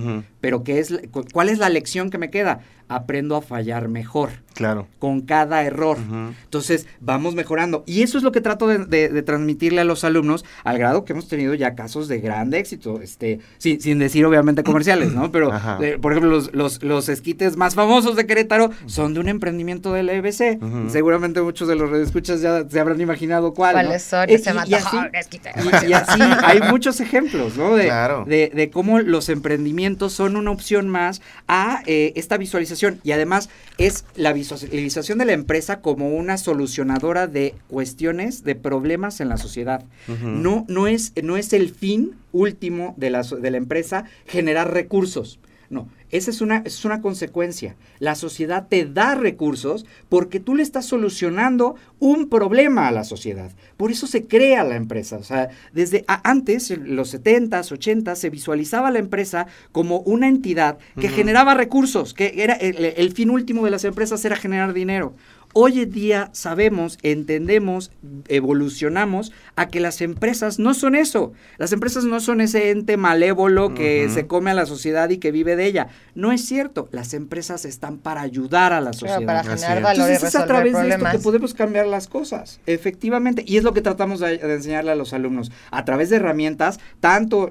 [SPEAKER 6] Pero ¿qué es, ¿cuál es la lección que me queda? Aprendo a fallar mejor
[SPEAKER 1] Claro.
[SPEAKER 6] con cada error. Entonces, vamos mejorando. Y eso es lo que trato de, de- de transmitirle a los alumnos, al grado que hemos tenido ya casos de gran éxito, este, sin, sin decir obviamente comerciales, ¿no? Pero, eh, por ejemplo, los, los, los esquites más famosos de Querétaro son de un emprendimiento de la EBC. Seguramente muchos de los redescuchas ya se habrán imaginado cuál. ¿no?
[SPEAKER 2] ¿Cuáles son?
[SPEAKER 6] Eh,
[SPEAKER 2] Se
[SPEAKER 6] y- y así-
[SPEAKER 2] un esquite.
[SPEAKER 6] y, y así hay muchos ejemplos, ¿no? De,
[SPEAKER 1] Claro.
[SPEAKER 6] de, de cómo los emprendimientos son una opción más a eh, esta visualización. Y además es la visualización de la empresa como una solucionadora de cuestiones, de problemas en la sociedad. No, no, es, no es el fin último de la, de la empresa generar recursos. No, esa es una, es una consecuencia. La sociedad te da recursos porque tú le estás solucionando un problema a la sociedad. Por eso se crea la empresa. O sea, desde antes, en los 70s, 80s, se visualizaba la empresa como una entidad que generaba recursos, que era el, el fin último de las empresas era generar dinero. Hoy en día sabemos, entendemos, evolucionamos a que las empresas no son eso. Las empresas no son ese ente malévolo que se come a la sociedad y que vive de ella. No es cierto. Las empresas están para ayudar a la sociedad.
[SPEAKER 2] Claro, para generar
[SPEAKER 1] es.
[SPEAKER 2] valor y
[SPEAKER 6] Entonces es a través de esto que podemos cambiar las cosas, efectivamente. Y es lo que tratamos de, de enseñarle a los alumnos, a través de herramientas, tanto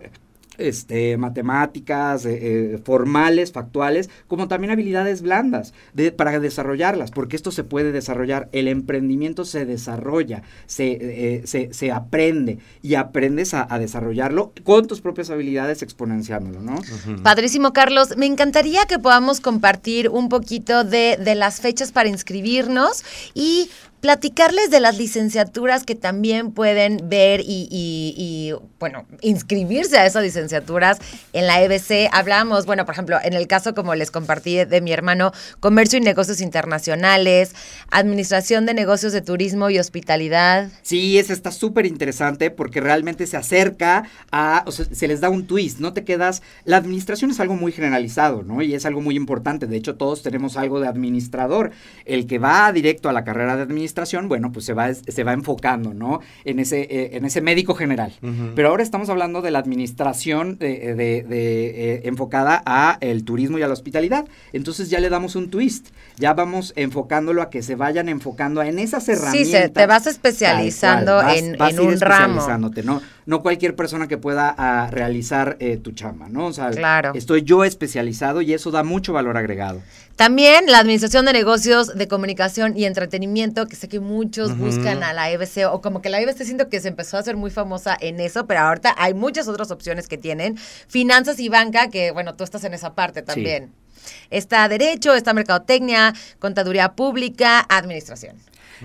[SPEAKER 6] este, matemáticas, eh, eh, formales, factuales, como también habilidades blandas de- para desarrollarlas, porque esto se puede desarrollar, el emprendimiento se desarrolla, se, eh, se, se aprende y aprendes a, a desarrollarlo con tus propias habilidades exponenciándolo, ¿no?
[SPEAKER 2] Padrísimo, Carlos. Me encantaría que podamos compartir un poquito de, de las fechas para inscribirnos y platicarles de las licenciaturas que también pueden ver y, bueno, inscribirse a esas licenciaturas en la EBC. Hablamos, bueno, por ejemplo, en el caso como les compartí de, mi hermano, Comercio y Negocios Internacionales, Administración de Negocios de Turismo y Hospitalidad.
[SPEAKER 6] Sí, ese está súper interesante porque realmente se acerca a, o sea, se les da un twist, no te quedas, la administración es algo muy generalizado, ¿no? Y es algo muy importante, de hecho todos tenemos algo de administrador, el que va directo a la carrera de administración administración, bueno, pues se va, se va enfocando, ¿no? En ese, eh, en ese médico general. Pero ahora estamos hablando de la administración de, de- de, eh, enfocada a el turismo y a la hospitalidad. Entonces ya le damos un twist. Ya vamos enfocándolo a que se vayan enfocando en esas
[SPEAKER 2] Sí,
[SPEAKER 6] herramientas.
[SPEAKER 2] se- te vas especializando
[SPEAKER 6] cual. Vas-
[SPEAKER 2] en-
[SPEAKER 6] vas
[SPEAKER 2] en un ramo.
[SPEAKER 6] ¿no? No cualquier persona que pueda ah, realizar eh, tu chamba, ¿no? O sea,
[SPEAKER 2] Claro.
[SPEAKER 6] estoy yo especializado y eso da mucho valor agregado.
[SPEAKER 2] También la Administración de Negocios de Comunicación y Entretenimiento, que sé que muchos buscan a la EBC, o como que la EBC siento que se empezó a hacer muy famosa en eso, pero ahorita hay muchas otras opciones que tienen. Finanzas y banca, que bueno, tú estás en esa parte también. Está Derecho, está Mercadotecnia, Contaduría Pública, Administración.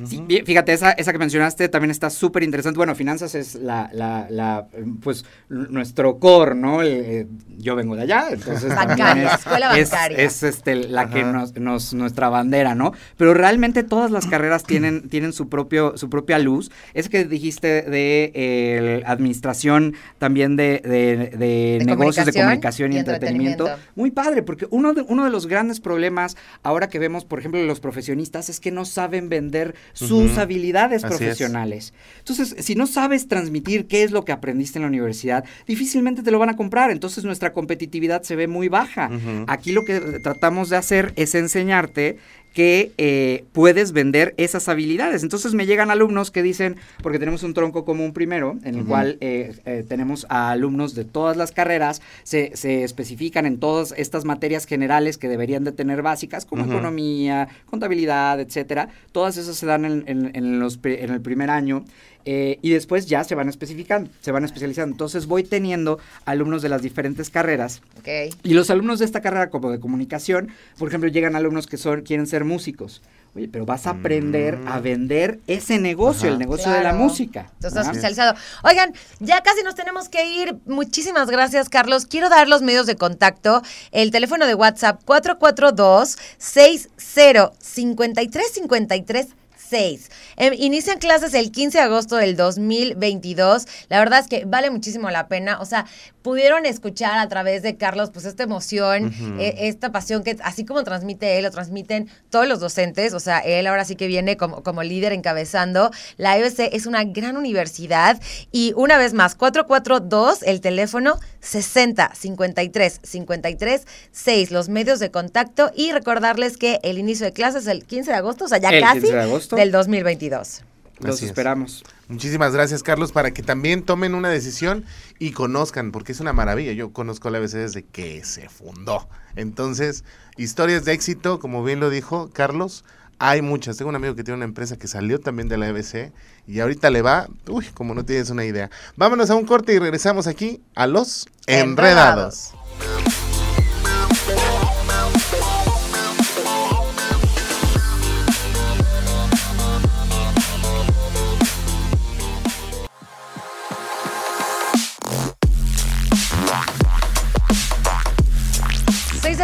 [SPEAKER 6] Sí, fíjate, esa, esa que mencionaste también está súper interesante. Bueno, finanzas es la, la, la, pues, nuestro core, ¿no? El, eh, yo vengo de allá, entonces
[SPEAKER 2] Bancaria,
[SPEAKER 6] es,
[SPEAKER 2] escuela
[SPEAKER 6] es-
[SPEAKER 2] bancaria.
[SPEAKER 6] es, este, la que nos, nos- nuestra bandera, ¿no? Pero realmente todas las carreras tienen, tienen su propio, su propia luz. Es que dijiste de eh, administración también de, de- de
[SPEAKER 2] De
[SPEAKER 6] negocios de
[SPEAKER 2] comunicación
[SPEAKER 6] comunicación y,
[SPEAKER 2] y
[SPEAKER 6] entretenimiento.
[SPEAKER 2] entretenimiento.
[SPEAKER 6] Muy padre, porque uno de, uno de los grandes problemas ahora que vemos, por ejemplo, los profesionistas es que no saben vender sus habilidades
[SPEAKER 1] Así es.
[SPEAKER 6] profesionales. Entonces, si no sabes transmitir qué es lo que aprendiste en la universidad, difícilmente te lo van a comprar. Entonces, nuestra competitividad se ve muy baja. Aquí lo que tratamos de hacer es enseñarte que eh, puedes vender esas habilidades. Entonces me llegan alumnos que dicen, porque tenemos un tronco común primero, en el cual eh, eh, tenemos a alumnos de todas las carreras, se, se especifican en todas estas materias generales que deberían de tener básicas, como economía, contabilidad, etcétera. Todas esas se dan en, en- en los en el primer año. Eh, y después ya se van especificando, se van especializando. Entonces voy teniendo alumnos de las diferentes carreras
[SPEAKER 2] Ok.
[SPEAKER 6] y los alumnos de esta carrera como de comunicación, por ejemplo, llegan alumnos que son quieren ser músicos. Oye, pero vas a aprender a vender ese negocio,
[SPEAKER 1] Ajá.
[SPEAKER 6] el negocio de la música.
[SPEAKER 2] Entonces,
[SPEAKER 6] ¿verdad?
[SPEAKER 2] especializado. Oigan, ya casi nos tenemos que ir. Muchísimas gracias, Carlos. Quiero dar los medios de contacto. El teléfono de WhatsApp 442 60 53 53 6. Em, inician clases el 15 de agosto del 2022. La verdad es que vale muchísimo la pena. O sea, pudieron escuchar a través de Carlos, pues esta emoción, eh, esta pasión que así como transmite él, lo transmiten todos los docentes. O sea, él ahora sí que viene como, como líder encabezando. La EBC es una gran universidad. Y una vez más, 442, el teléfono 60 53 53 6, los medios de contacto. Y recordarles que el inicio de clases es el 15 de agosto, o sea, ya
[SPEAKER 6] El
[SPEAKER 2] casi
[SPEAKER 6] 15 de agosto.
[SPEAKER 2] Del 2022.
[SPEAKER 6] Los
[SPEAKER 1] Así es.
[SPEAKER 6] esperamos.
[SPEAKER 1] Muchísimas gracias, Carlos, para que también tomen una decisión y conozcan, porque es una maravilla. Yo conozco la ABC desde que se fundó. Entonces, historias de éxito, como bien lo dijo Carlos, hay muchas. Tengo un amigo que tiene una empresa que salió también de la EBC y ahorita le va, uy, como no tienes una idea. Vámonos a un corte y regresamos aquí a los
[SPEAKER 2] Enredados.
[SPEAKER 1] enredados.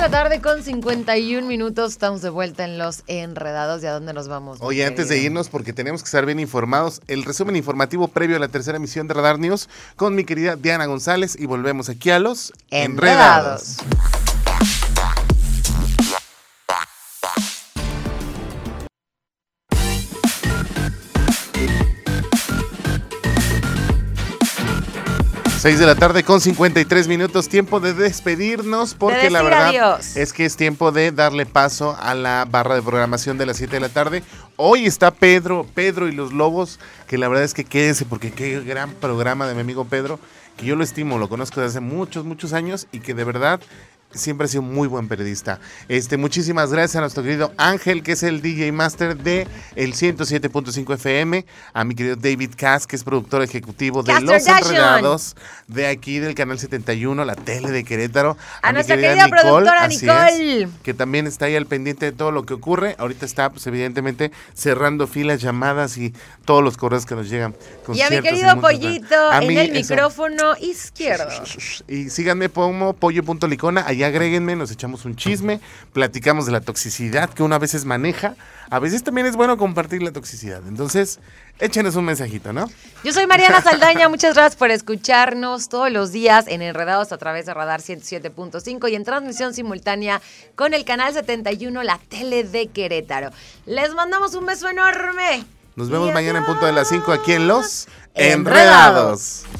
[SPEAKER 2] De la tarde con 51 minutos. Estamos de vuelta en los enredados. ¿Y a dónde nos vamos?
[SPEAKER 1] Oye, antes de irnos, porque tenemos que estar bien informados, el resumen informativo previo a la tercera emisión de Radar News con mi querida Diana González y volvemos aquí a los
[SPEAKER 2] Enredados.
[SPEAKER 1] enredados. Seis de la tarde con 53 minutos, tiempo de despedirnos porque la verdad
[SPEAKER 2] adiós.
[SPEAKER 1] es que es tiempo de darle paso a la barra de programación de las 7 de la tarde. Hoy está Pedro, Pedro y los Lobos, que la verdad es que quédense porque qué gran programa de mi amigo Pedro, que yo lo estimo, lo conozco desde hace muchos, muchos años y que de verdad siempre ha sido un muy buen periodista. Este, muchísimas gracias a nuestro querido Ángel, que es el DJ Master de el 107.5 FM, a mi querido David Cass, que es productor ejecutivo de
[SPEAKER 2] Caster
[SPEAKER 1] Los
[SPEAKER 2] Dashon.
[SPEAKER 1] Enredados, de aquí del canal 71, la tele de Querétaro.
[SPEAKER 2] A
[SPEAKER 1] mi
[SPEAKER 2] nuestra querida productora
[SPEAKER 1] así
[SPEAKER 2] Nicole.
[SPEAKER 1] es, que también está ahí al pendiente de todo lo que ocurre. Ahorita está, pues evidentemente, cerrando filas, llamadas y todos los correos que nos llegan. con
[SPEAKER 2] Y a mi querido Pollito
[SPEAKER 1] A
[SPEAKER 2] en
[SPEAKER 1] mí,
[SPEAKER 2] el
[SPEAKER 1] eso.
[SPEAKER 2] micrófono izquierdo.
[SPEAKER 1] Y síganme como pollo.licona allá ahí agréguenme, nos echamos un chisme, platicamos de la toxicidad que una a veces maneja. A veces también es bueno compartir la toxicidad. Entonces, échenos un mensajito, ¿no?
[SPEAKER 2] Yo soy Mariana Saldaña, muchas gracias por escucharnos todos los días en Enredados a través de Radar 107.5 y en transmisión simultánea con el canal 71, la tele de Querétaro. Les mandamos un beso enorme.
[SPEAKER 1] Nos vemos mañana en punto de las 5 aquí en Los
[SPEAKER 2] Enredados.
[SPEAKER 1] Enredados.